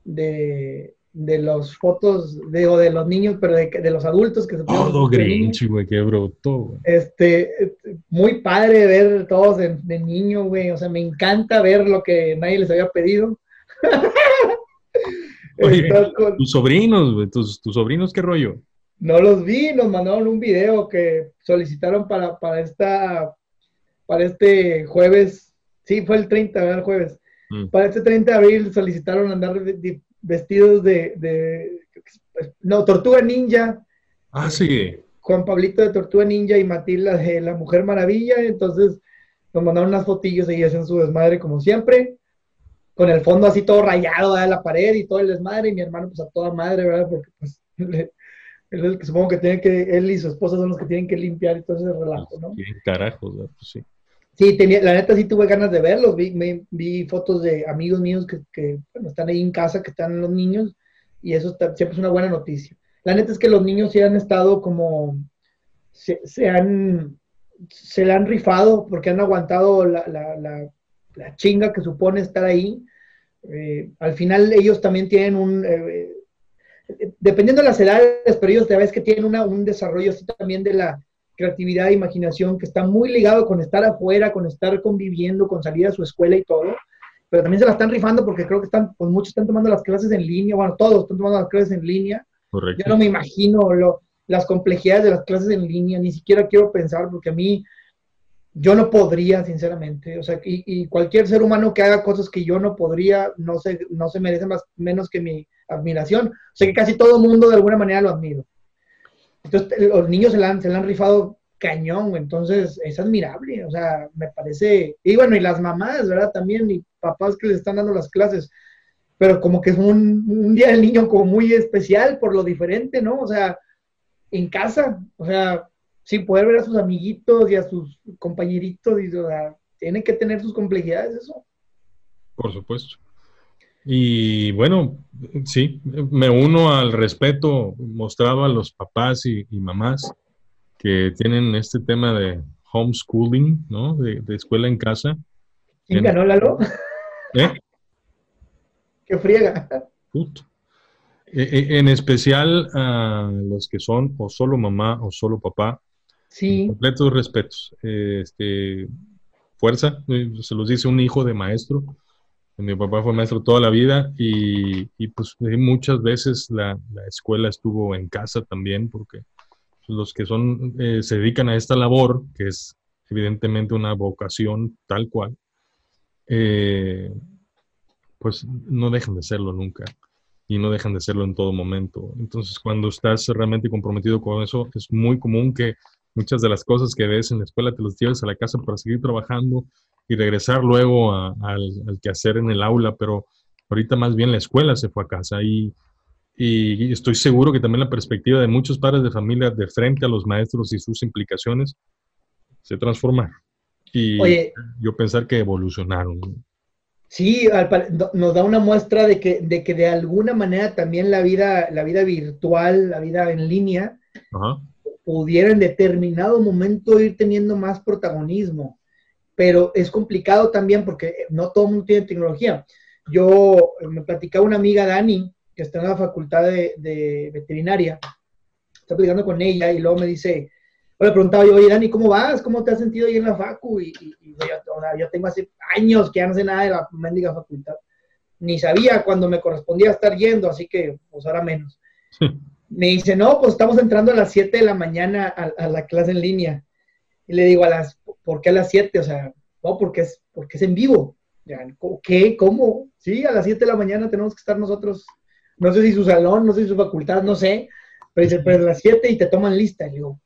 de, de los fotos de, de los niños, pero de, de los adultos que se Todo Grinch, güey, qué bruto, Este, muy padre ver todos de, niño, güey. O sea, me encanta ver lo que nadie les había pedido. [laughs] tus sobrinos, güey, tus, tus sobrinos, ¿qué rollo? No los vi, nos mandaron un video que solicitaron para, para esta, para este jueves. Sí, fue el 30, ¿verdad? El jueves. Mm. Para este 30 de abril solicitaron andar vestidos de, no, Tortuga Ninja. Ah, sí. Juan Pablito de Tortuga Ninja y Matilda de La Mujer Maravilla. Entonces nos mandaron unas fotillos y hacen su desmadre como siempre. Con el fondo así todo rayado de la pared y todo el desmadre. Y mi hermano pues a toda madre, ¿verdad? Porque pues [laughs] él es el que supongo que tiene que, él y su esposa son los que tienen que limpiar y todo ese relajo, ¿no? carajos, pues sí. Sí, tenía, la neta sí tuve ganas de verlos. Vi, vi fotos de amigos míos que, están ahí en casa, que están los niños, y eso siempre es una buena noticia. La neta es que los niños sí han estado como, se, han, se le han rifado porque han aguantado la, la, chinga que supone estar ahí. Eh, al final ellos también tienen un, eh, eh, dependiendo de las edades, pero ellos de vez que tienen un desarrollo así también de la, creatividad e imaginación que está muy ligado con estar afuera, con estar conviviendo, con salir a su escuela y todo, pero también se la están rifando porque creo que están, pues muchos están tomando las clases en línea, bueno, todos están tomando las clases en línea. Correcto. Yo no me imagino lo, las complejidades de las clases en línea, ni siquiera quiero pensar porque a mí yo no podría, sinceramente, o sea, y, y, cualquier ser humano que haga cosas que yo no podría, no se, no se merece más, menos que mi admiración. O sea que casi todo el mundo de alguna manera lo admiro. Entonces, los niños se la han, se han rifado cañón, entonces es admirable, o sea, me parece, y bueno, y las mamás, ¿verdad? También, y papás que les están dando las clases, pero como que es un, un día del niño como muy especial por lo diferente, ¿no? O sea, en casa, o sea, sin poder ver a sus amiguitos y a sus compañeritos, y, o sea, tiene que tener sus complejidades eso. Por supuesto. Y bueno, sí, me uno al respeto mostrado a los papás y, mamás que tienen este tema de homeschooling, ¿no? De, escuela en casa. ¿Quién ganó Lalo? [laughs] ¿Eh? ¡Qué friega! E, e, en especial a los que son o solo mamá o solo papá. Sí. Completos respetos. Este, fuerza, eh, se los dice un hijo de maestro mi papá fue maestro toda la vida y, pues muchas veces la, escuela estuvo en casa también porque los que son, eh, se dedican a esta labor, que es evidentemente una vocación tal cual, eh, pues no dejan de serlo nunca y no dejan de serlo en todo momento. Entonces, cuando estás realmente comprometido con eso, es muy común que muchas de las cosas que ves en la escuela te las lleves a la casa para seguir trabajando y regresar luego al, al quehacer en el aula, pero ahorita más bien la escuela se fue a casa y, y, estoy seguro que también la perspectiva de muchos padres de familia de frente a los maestros y sus implicaciones se transforma. Y yo pensar que evolucionaron. Sí, nos da una muestra de que, de que de alguna manera también la vida, la vida virtual, la vida en línea, pudiera en determinado momento ir teniendo más protagonismo pero es complicado también porque no todo mundo tiene tecnología. Yo me platicaba una amiga, Dani, que está en la facultad de, veterinaria, está platicando con ella y luego me dice, o le preguntaba yo, oye Dani, ¿cómo vas? ¿Cómo te has sentido ahí en la facu? Y, yo, tengo hace años que ya no sé nada de la mendiga facultad. Ni sabía cuando me correspondía estar yendo, así que pues ahora menos. Me dice, no, pues estamos entrando a las 7 de la mañana a la clase en línea. Y le digo, a las, ¿por qué a las 7? O sea, no, porque es, porque es en vivo. ¿Qué? ¿Cómo? Sí, a las 7 de la mañana tenemos que estar nosotros, no sé si su salón, no sé si su facultad, no sé, pero dice, pero a las 7 y te toman lista. Y digo,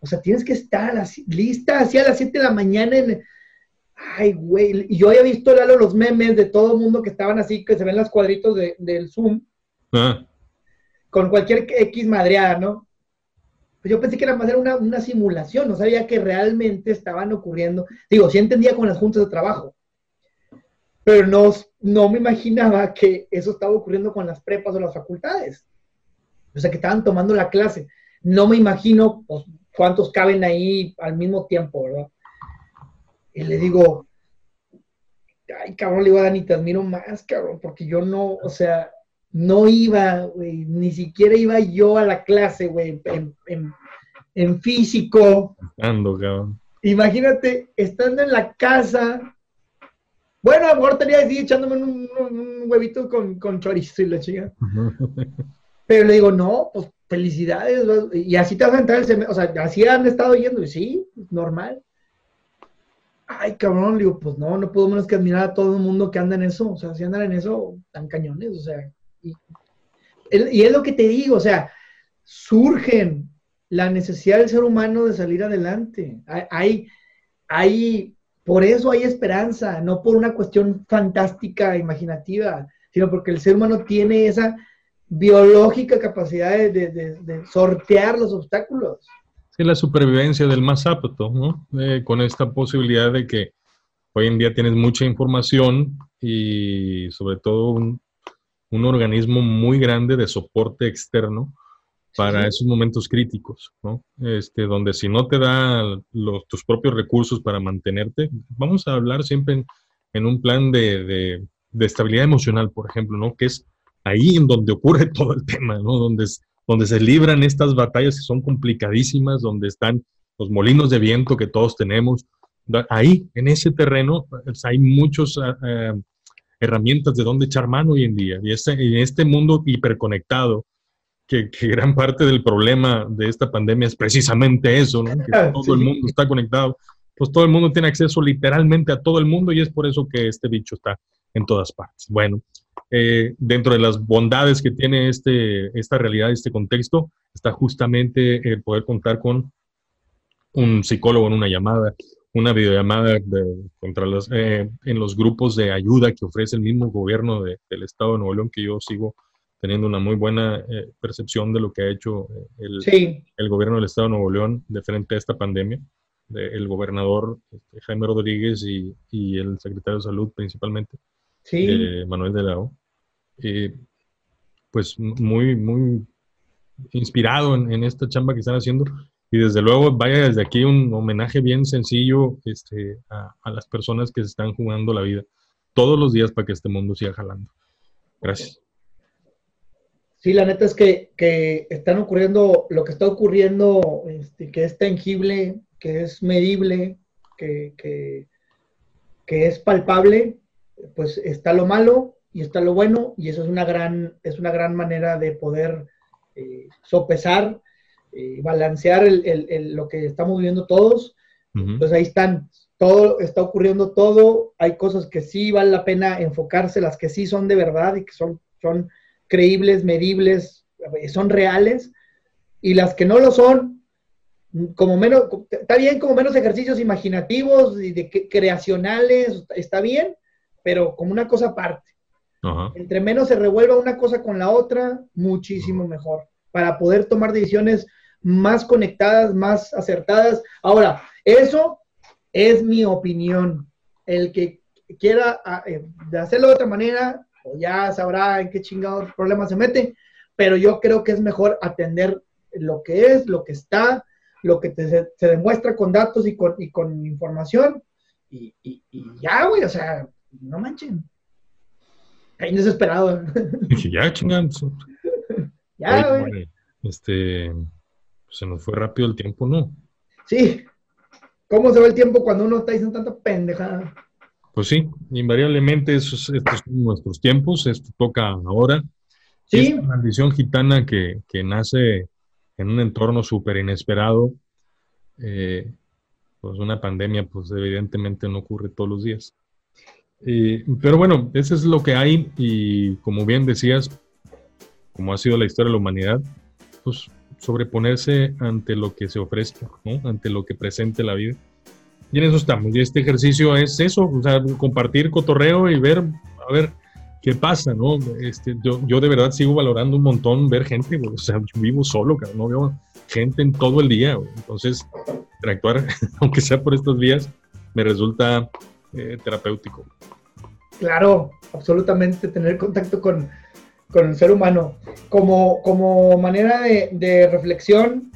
o sea, tienes que estar a las, lista así a las 7 de la mañana en... Ay, güey, y yo había visto, Lalo, los memes de todo el mundo que estaban así, que se ven los cuadritos del Zoom, ah. Con cualquier X madreada, ¿no? Pues yo pensé que era más era una, simulación, no sabía que realmente estaban ocurriendo. Digo, sí entendía con las juntas de trabajo, pero no, me imaginaba que eso estaba ocurriendo con las prepas o las facultades. O sea, que estaban tomando la clase. No me imagino pues, cuántos caben ahí al mismo tiempo, ¿verdad? Y le digo, ay, cabrón, le digo a Dani, te admiro más, cabrón, porque yo no, o sea, no iba, güey, ni siquiera iba yo a la clase, güey, en, físico. Ando, cabrón. Imagínate, estando en la casa, bueno, a lo mejor tenía así echándome un, huevito con, con, chorizo y la chica. [laughs] Pero le digo, no, pues felicidades, y así te vas a entrar el semestre, o sea, así han estado yendo, y sí, normal. Ay, cabrón, le digo, pues no, no puedo menos que admirar a todo el mundo que anda en eso, o sea, si andan en eso, tan cañones, o sea, y, es lo que te digo, o sea, surgen la necesidad del ser humano de salir adelante. Hay, hay, por eso hay esperanza, no por una cuestión fantástica, imaginativa, sino porque el ser humano tiene esa biológica capacidad de, sortear los obstáculos. Sí, la supervivencia del más apto, ¿no? Eh, con esta posibilidad de que hoy en día tienes mucha información y sobre todo un, un organismo muy grande de soporte externo para esos momentos críticos, ¿no? Este, donde si no te da los, tus propios recursos para mantenerte, vamos a hablar siempre en, un plan de, de, de, estabilidad emocional, por ejemplo, ¿no? Que es ahí en donde ocurre [laughs] todo el tema, ¿no? Donde, donde se libran estas batallas que son complicadísimas, donde están los molinos de viento que todos tenemos. Ahí, en ese terreno, pues, hay muchas ah, ah, herramientas de donde echar mano hoy en día. Y este, en este mundo hiperconectado, que, [laughs] gran parte del problema de esta pandemia es precisamente eso, ¿no? que todo el mundo está conectado. Pues todo el mundo tiene acceso literalmente a todo el mundo y es por eso que este bicho está en todas partes. Bueno, eh, dentro de las bondades que tiene este, esta realidad, este contexto, está justamente el poder contar con un psicólogo en una llamada, una videollamada contra los, eh, en los grupos de ayuda que ofrece el mismo gobierno del estado de Nuevo León, que yo sigo teniendo una muy buena eh, percepción de lo que ha hecho el, el, gobierno del estado de Nuevo León de frente a esta pandemia. el gobernador este, Jaime Rodríguez y, y, el secretario de Salud principalmente sí. Manuel de Lao, eh, pues muy, muy inspirado en, esta chamba que están haciendo. Y desde luego, vaya desde aquí un homenaje bien sencillo este, a, las personas que se están jugando la vida todos los días para que este mundo siga jalando. Gracias. Sí, la neta es que, que están ocurriendo, lo que está ocurriendo, este, que es tangible, que es medible, que, que, que es palpable, pues está lo malo y está lo bueno, y eso es una gran, es una gran manera de poder eh, sopesar, eh, balancear el, lo que estamos viviendo todos. Entonces ahí están, todo está ocurriendo todo, hay cosas que sí vale la pena enfocarse, las que sí son de verdad y que son, son creíbles, medibles, eh, son reales, y las que no lo son, como menos, está bien como menos ejercicios imaginativos y de creacionales, está bien, pero como una cosa aparte. Entre menos se revuelva una cosa con la otra, muchísimo mejor, para poder tomar decisiones más conectadas, más acertadas. Ahora, eso es mi opinión. El que quiera ah, eh, hacerlo de otra manera, o ya sabrá en qué chingado problema se mete, pero yo creo que es mejor atender lo que es, lo que está, lo que se, demuestra con datos y con, y con información, y, y ya, güey, o sea, no manchen. Ahí desesperado. Dije, ya, chingan. [laughs] ya, güey. Este, se nos fue rápido el tiempo, ¿no? Sí. ¿Cómo se va el tiempo cuando uno está diciendo tanta pendejada? Pues sí, invariablemente estos, estos son nuestros tiempos, esto toca ahora. Sí. una maldición gitana que, que, nace en un entorno súper inesperado. Eh, pues una pandemia, pues evidentemente no ocurre todos los días pero bueno, eso es lo que hay y como bien decías, como ha sido la historia de la humanidad, pues sobreponerse ante lo que se ofrezca, ¿no? ante lo que presente la vida. Y en eso estamos. Y este ejercicio es eso, o sea, compartir cotorreo y ver, a ver, qué pasa, ¿no? Este, yo, yo de verdad sigo valorando un montón ver gente, o sea, yo vivo solo, no veo gente en todo el día, entonces interactuar, [laughs] aunque sea por estos días, me resulta eh, terapéutico. Claro, absolutamente, tener contacto con, con el ser humano. Como, como manera de, reflexión,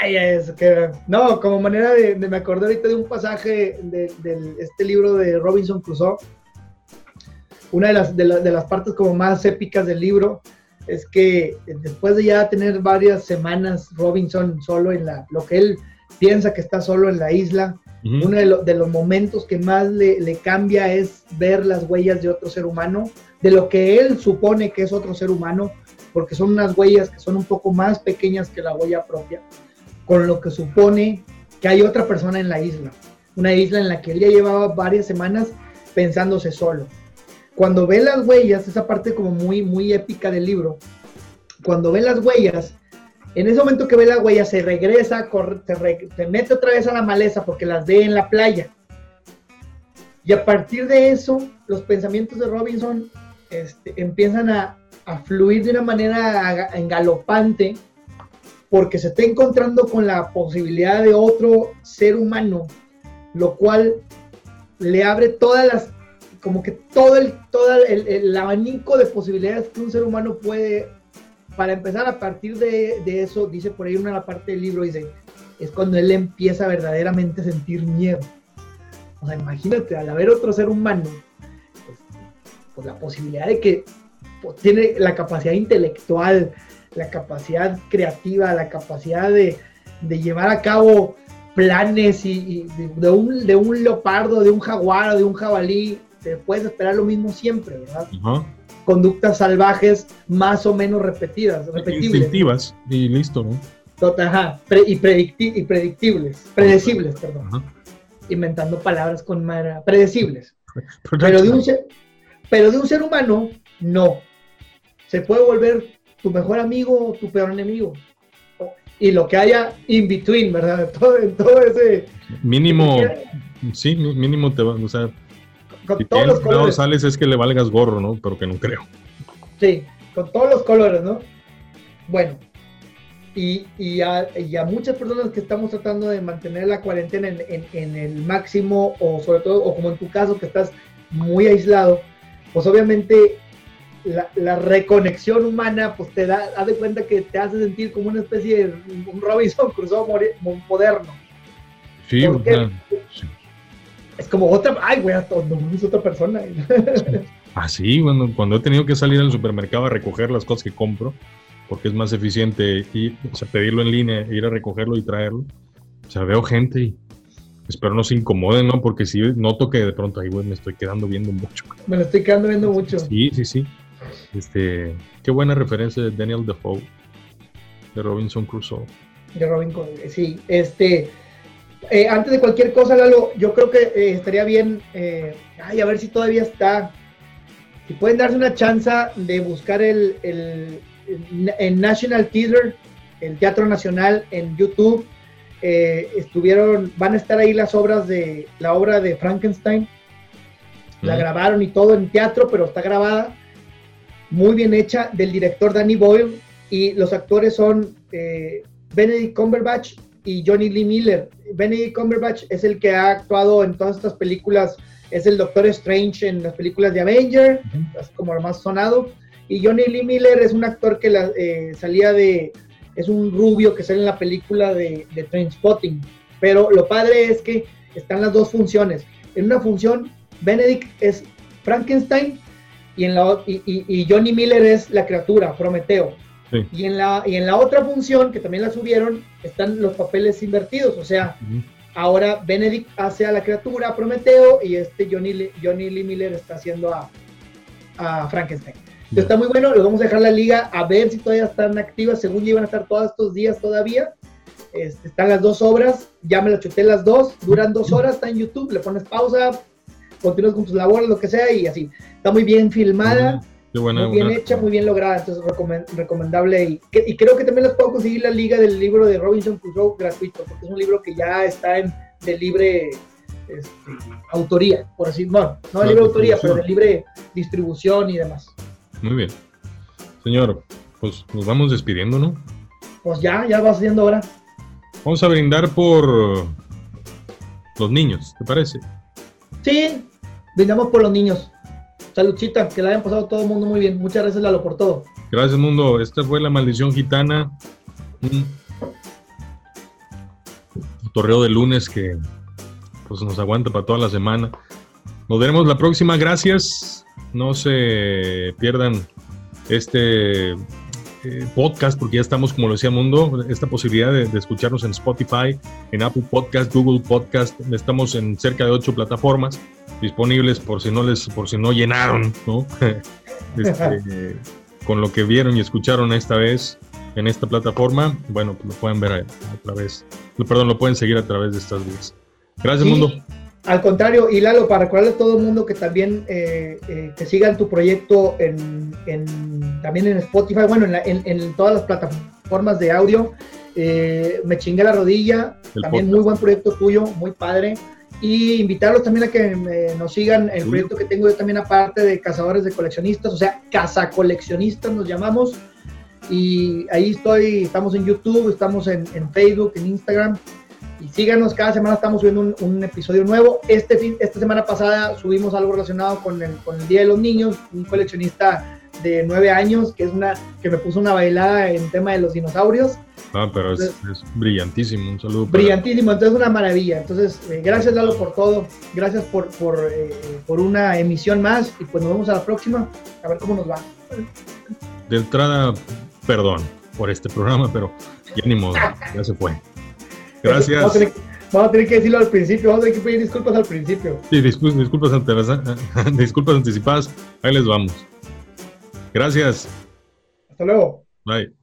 ay, es que, no, como manera de, me acordé ahorita de un pasaje de, este libro de Robinson Crusoe. Una de las, de, las partes como más épicas del libro es que después de ya tener varias semanas Robinson solo en la, lo que él piensa que está solo en la isla, uno de, los momentos que más le, le, cambia es ver las huellas de otro ser humano, de lo que él supone que es otro ser humano, porque son unas huellas que son un poco más pequeñas que la huella propia, con lo que supone que hay otra persona en la isla, una isla en la que él ya llevaba varias semanas pensándose solo. Cuando ve las huellas, esa parte como muy, muy épica del libro, cuando ve las huellas, en ese momento que ve la huella, se regresa, se, mete otra vez a la maleza porque las ve en la playa. Y a partir de eso, los pensamientos de Robinson este, empiezan a, fluir de una manera engalopante porque se está encontrando con la posibilidad de otro ser humano, lo cual le abre todas las, como que todo el, todo el abanico de posibilidades que un ser humano puede para empezar, a partir de, eso, dice por ahí una parte del libro, dice, es cuando él empieza verdaderamente a sentir miedo. O sea, imagínate, al haber otro ser humano, pues, pues la posibilidad de que tiene la capacidad intelectual, la capacidad creativa, la capacidad de, llevar a cabo planes y, de, un, de un leopardo, de un jaguar de un jabalí, te puedes esperar lo mismo siempre, ¿verdad? Conductas salvajes más o menos repetidas, repetibles. Instintivas y listo, ¿no? Ajá, y, predictibles, predecibles, perdón. Inventando palabras con manera, predecibles. Pero de, un ser, pero de un ser humano, no. Se puede volver tu mejor amigo o tu peor enemigo. Y lo que haya in between, ¿verdad? [laughs] Todo, todo ese... Mínimo, [laughs] sí, mínimo te va, o sea, con todos los colores. sales es que le valgas gorro, ¿no? Pero que no creo. Sí, con todos los colores, ¿no? Bueno, y, y, a, muchas personas que estamos tratando de mantener la cuarentena en, el máximo, o sobre todo, o como en tu caso, que estás muy aislado, pues obviamente la, reconexión humana, pues te da, haz de cuenta que te hace sentir como una especie de un Robinson Crusoe moderno. Sí, sí es como otra, ay, güey, no es otra persona. Así, [laughs] ah, bueno, cuando he tenido que salir al supermercado a recoger las cosas que compro, porque es más eficiente ir, o sea, pedirlo en línea, ir a recogerlo y traerlo. O sea, veo gente y espero no se incomoden, ¿no? Porque si noto que de pronto, ay, güey, me estoy quedando viendo mucho. Me lo estoy quedando viendo mucho. Sí, sí, sí. Este, qué buena referencia de Daniel Defoe, de Robinson Crusoe. De Robinson, sí. Este, eh, antes de cualquier cosa, Lalo, yo creo que eh, estaría bien, eh, ay, a ver si todavía está. Si pueden darse una chance de buscar el, el, National Theater, el Teatro Nacional en YouTube. estuvieron, van a estar ahí las obras de la obra de Frankenstein. La grabaron y todo en teatro, pero está grabada muy bien hecha del director Danny Boyle y los actores son Benedict Cumberbatch y Johnny Lee Miller. Benedict Cumberbatch es el que ha actuado en todas estas películas, es el Doctor Strange en las películas de Avenger, como lo más sonado. Y Johnny Lee Miller es un actor que eh, salía de, es un rubio que sale en la película de, de Trainspotting. Pero lo padre es que están las dos funciones. En una función, Benedict es Frankenstein y, en la, y Johnny Miller es la criatura, Prometeo. Y, en la, y en la otra función, que también la subieron, están los papeles invertidos. O sea, ahora Benedict hace a la criatura, Prometeo, y este Johnny, Johnny Lee Miller está haciendo a, a Frankenstein. está muy bueno, les vamos a dejar la liga a ver si todavía están activas, según iban a estar todos estos días todavía. Este, están las dos obras, ya me las chuté las dos, duran dos horas, está en YouTube, le pones pausa, continúas con tus labores, lo que sea, y así. Está muy bien filmada muy bien hecha, muy bien lograda, entonces recomendable. Y, creo que también les puedo conseguir la liga del libro de Robinson Crusoe gratuito, porque es un libro que ya está en, de libre este, autoría, por así bueno, no de libre autoría, pero de libre distribución y demás. Muy bien. Señor, pues nos vamos despidiendo, ¿no? Pues ya, ya va siendo hora. Vamos a brindar por los niños, ¿te parece? Sí, brindamos por los niños. Saludcita, que la hayan pasado todo el mundo muy bien. Muchas gracias, Lalo, por todo. Gracias, mundo. Esta fue la maldición gitana. Un torreo de lunes que pues nos aguanta para toda la semana. Nos veremos la próxima. Gracias. No se pierdan este eh, podcast porque ya estamos, como lo decía Mundo, esta posibilidad de, de, escucharnos en Spotify, en Apple Podcast, Google Podcast. Estamos en cerca de ocho plataformas disponibles por si no les, por si no llenaron, ¿no? [laughs] Este, con lo que vieron y escucharon esta vez en esta plataforma, bueno, pues lo pueden ver a, través, perdón, lo pueden seguir a través de estas vías. Gracias, Mundo. Al contrario, y Lalo, para recordarle a todo el mundo que también eh, eh, que sigan tu proyecto en, en- también en Spotify, bueno, en, la- en- en todas las plataformas de audio. Eh, me chingué la rodilla, El también podcast. muy buen proyecto tuyo, muy padre. Y invitarlos también a que nos sigan el proyecto que tengo yo también aparte de Cazadores de Coleccionistas, o sea, Casa Coleccionistas nos llamamos. Y ahí estoy, estamos en YouTube, estamos en, en Facebook, en Instagram. Y síganos, cada semana estamos subiendo un, un episodio nuevo. Este fin, esta semana pasada subimos algo relacionado con el, con el Día de los Niños, un coleccionista de nueve años que es una que me puso una bailada en tema de los dinosaurios. Ah, pero es, es brillantísimo. Un saludo. para- Brillantísimo, entonces una maravilla. Entonces, eh, gracias Lalo por todo, gracias por, por, eh, por una emisión más y pues nos vemos a la próxima, a ver cómo nos va. De entrada, perdón por este programa, pero ya ni modo, ya se fue. Vamos a, Gracias. tener, vamos a tener que decirlo al principio, vamos a tener que pedir disculpas al principio. Sí, discul- disculpas, ante- [laughs] disculpas anticipadas. Ahí les vamos. Gracias. Hasta luego. Bye.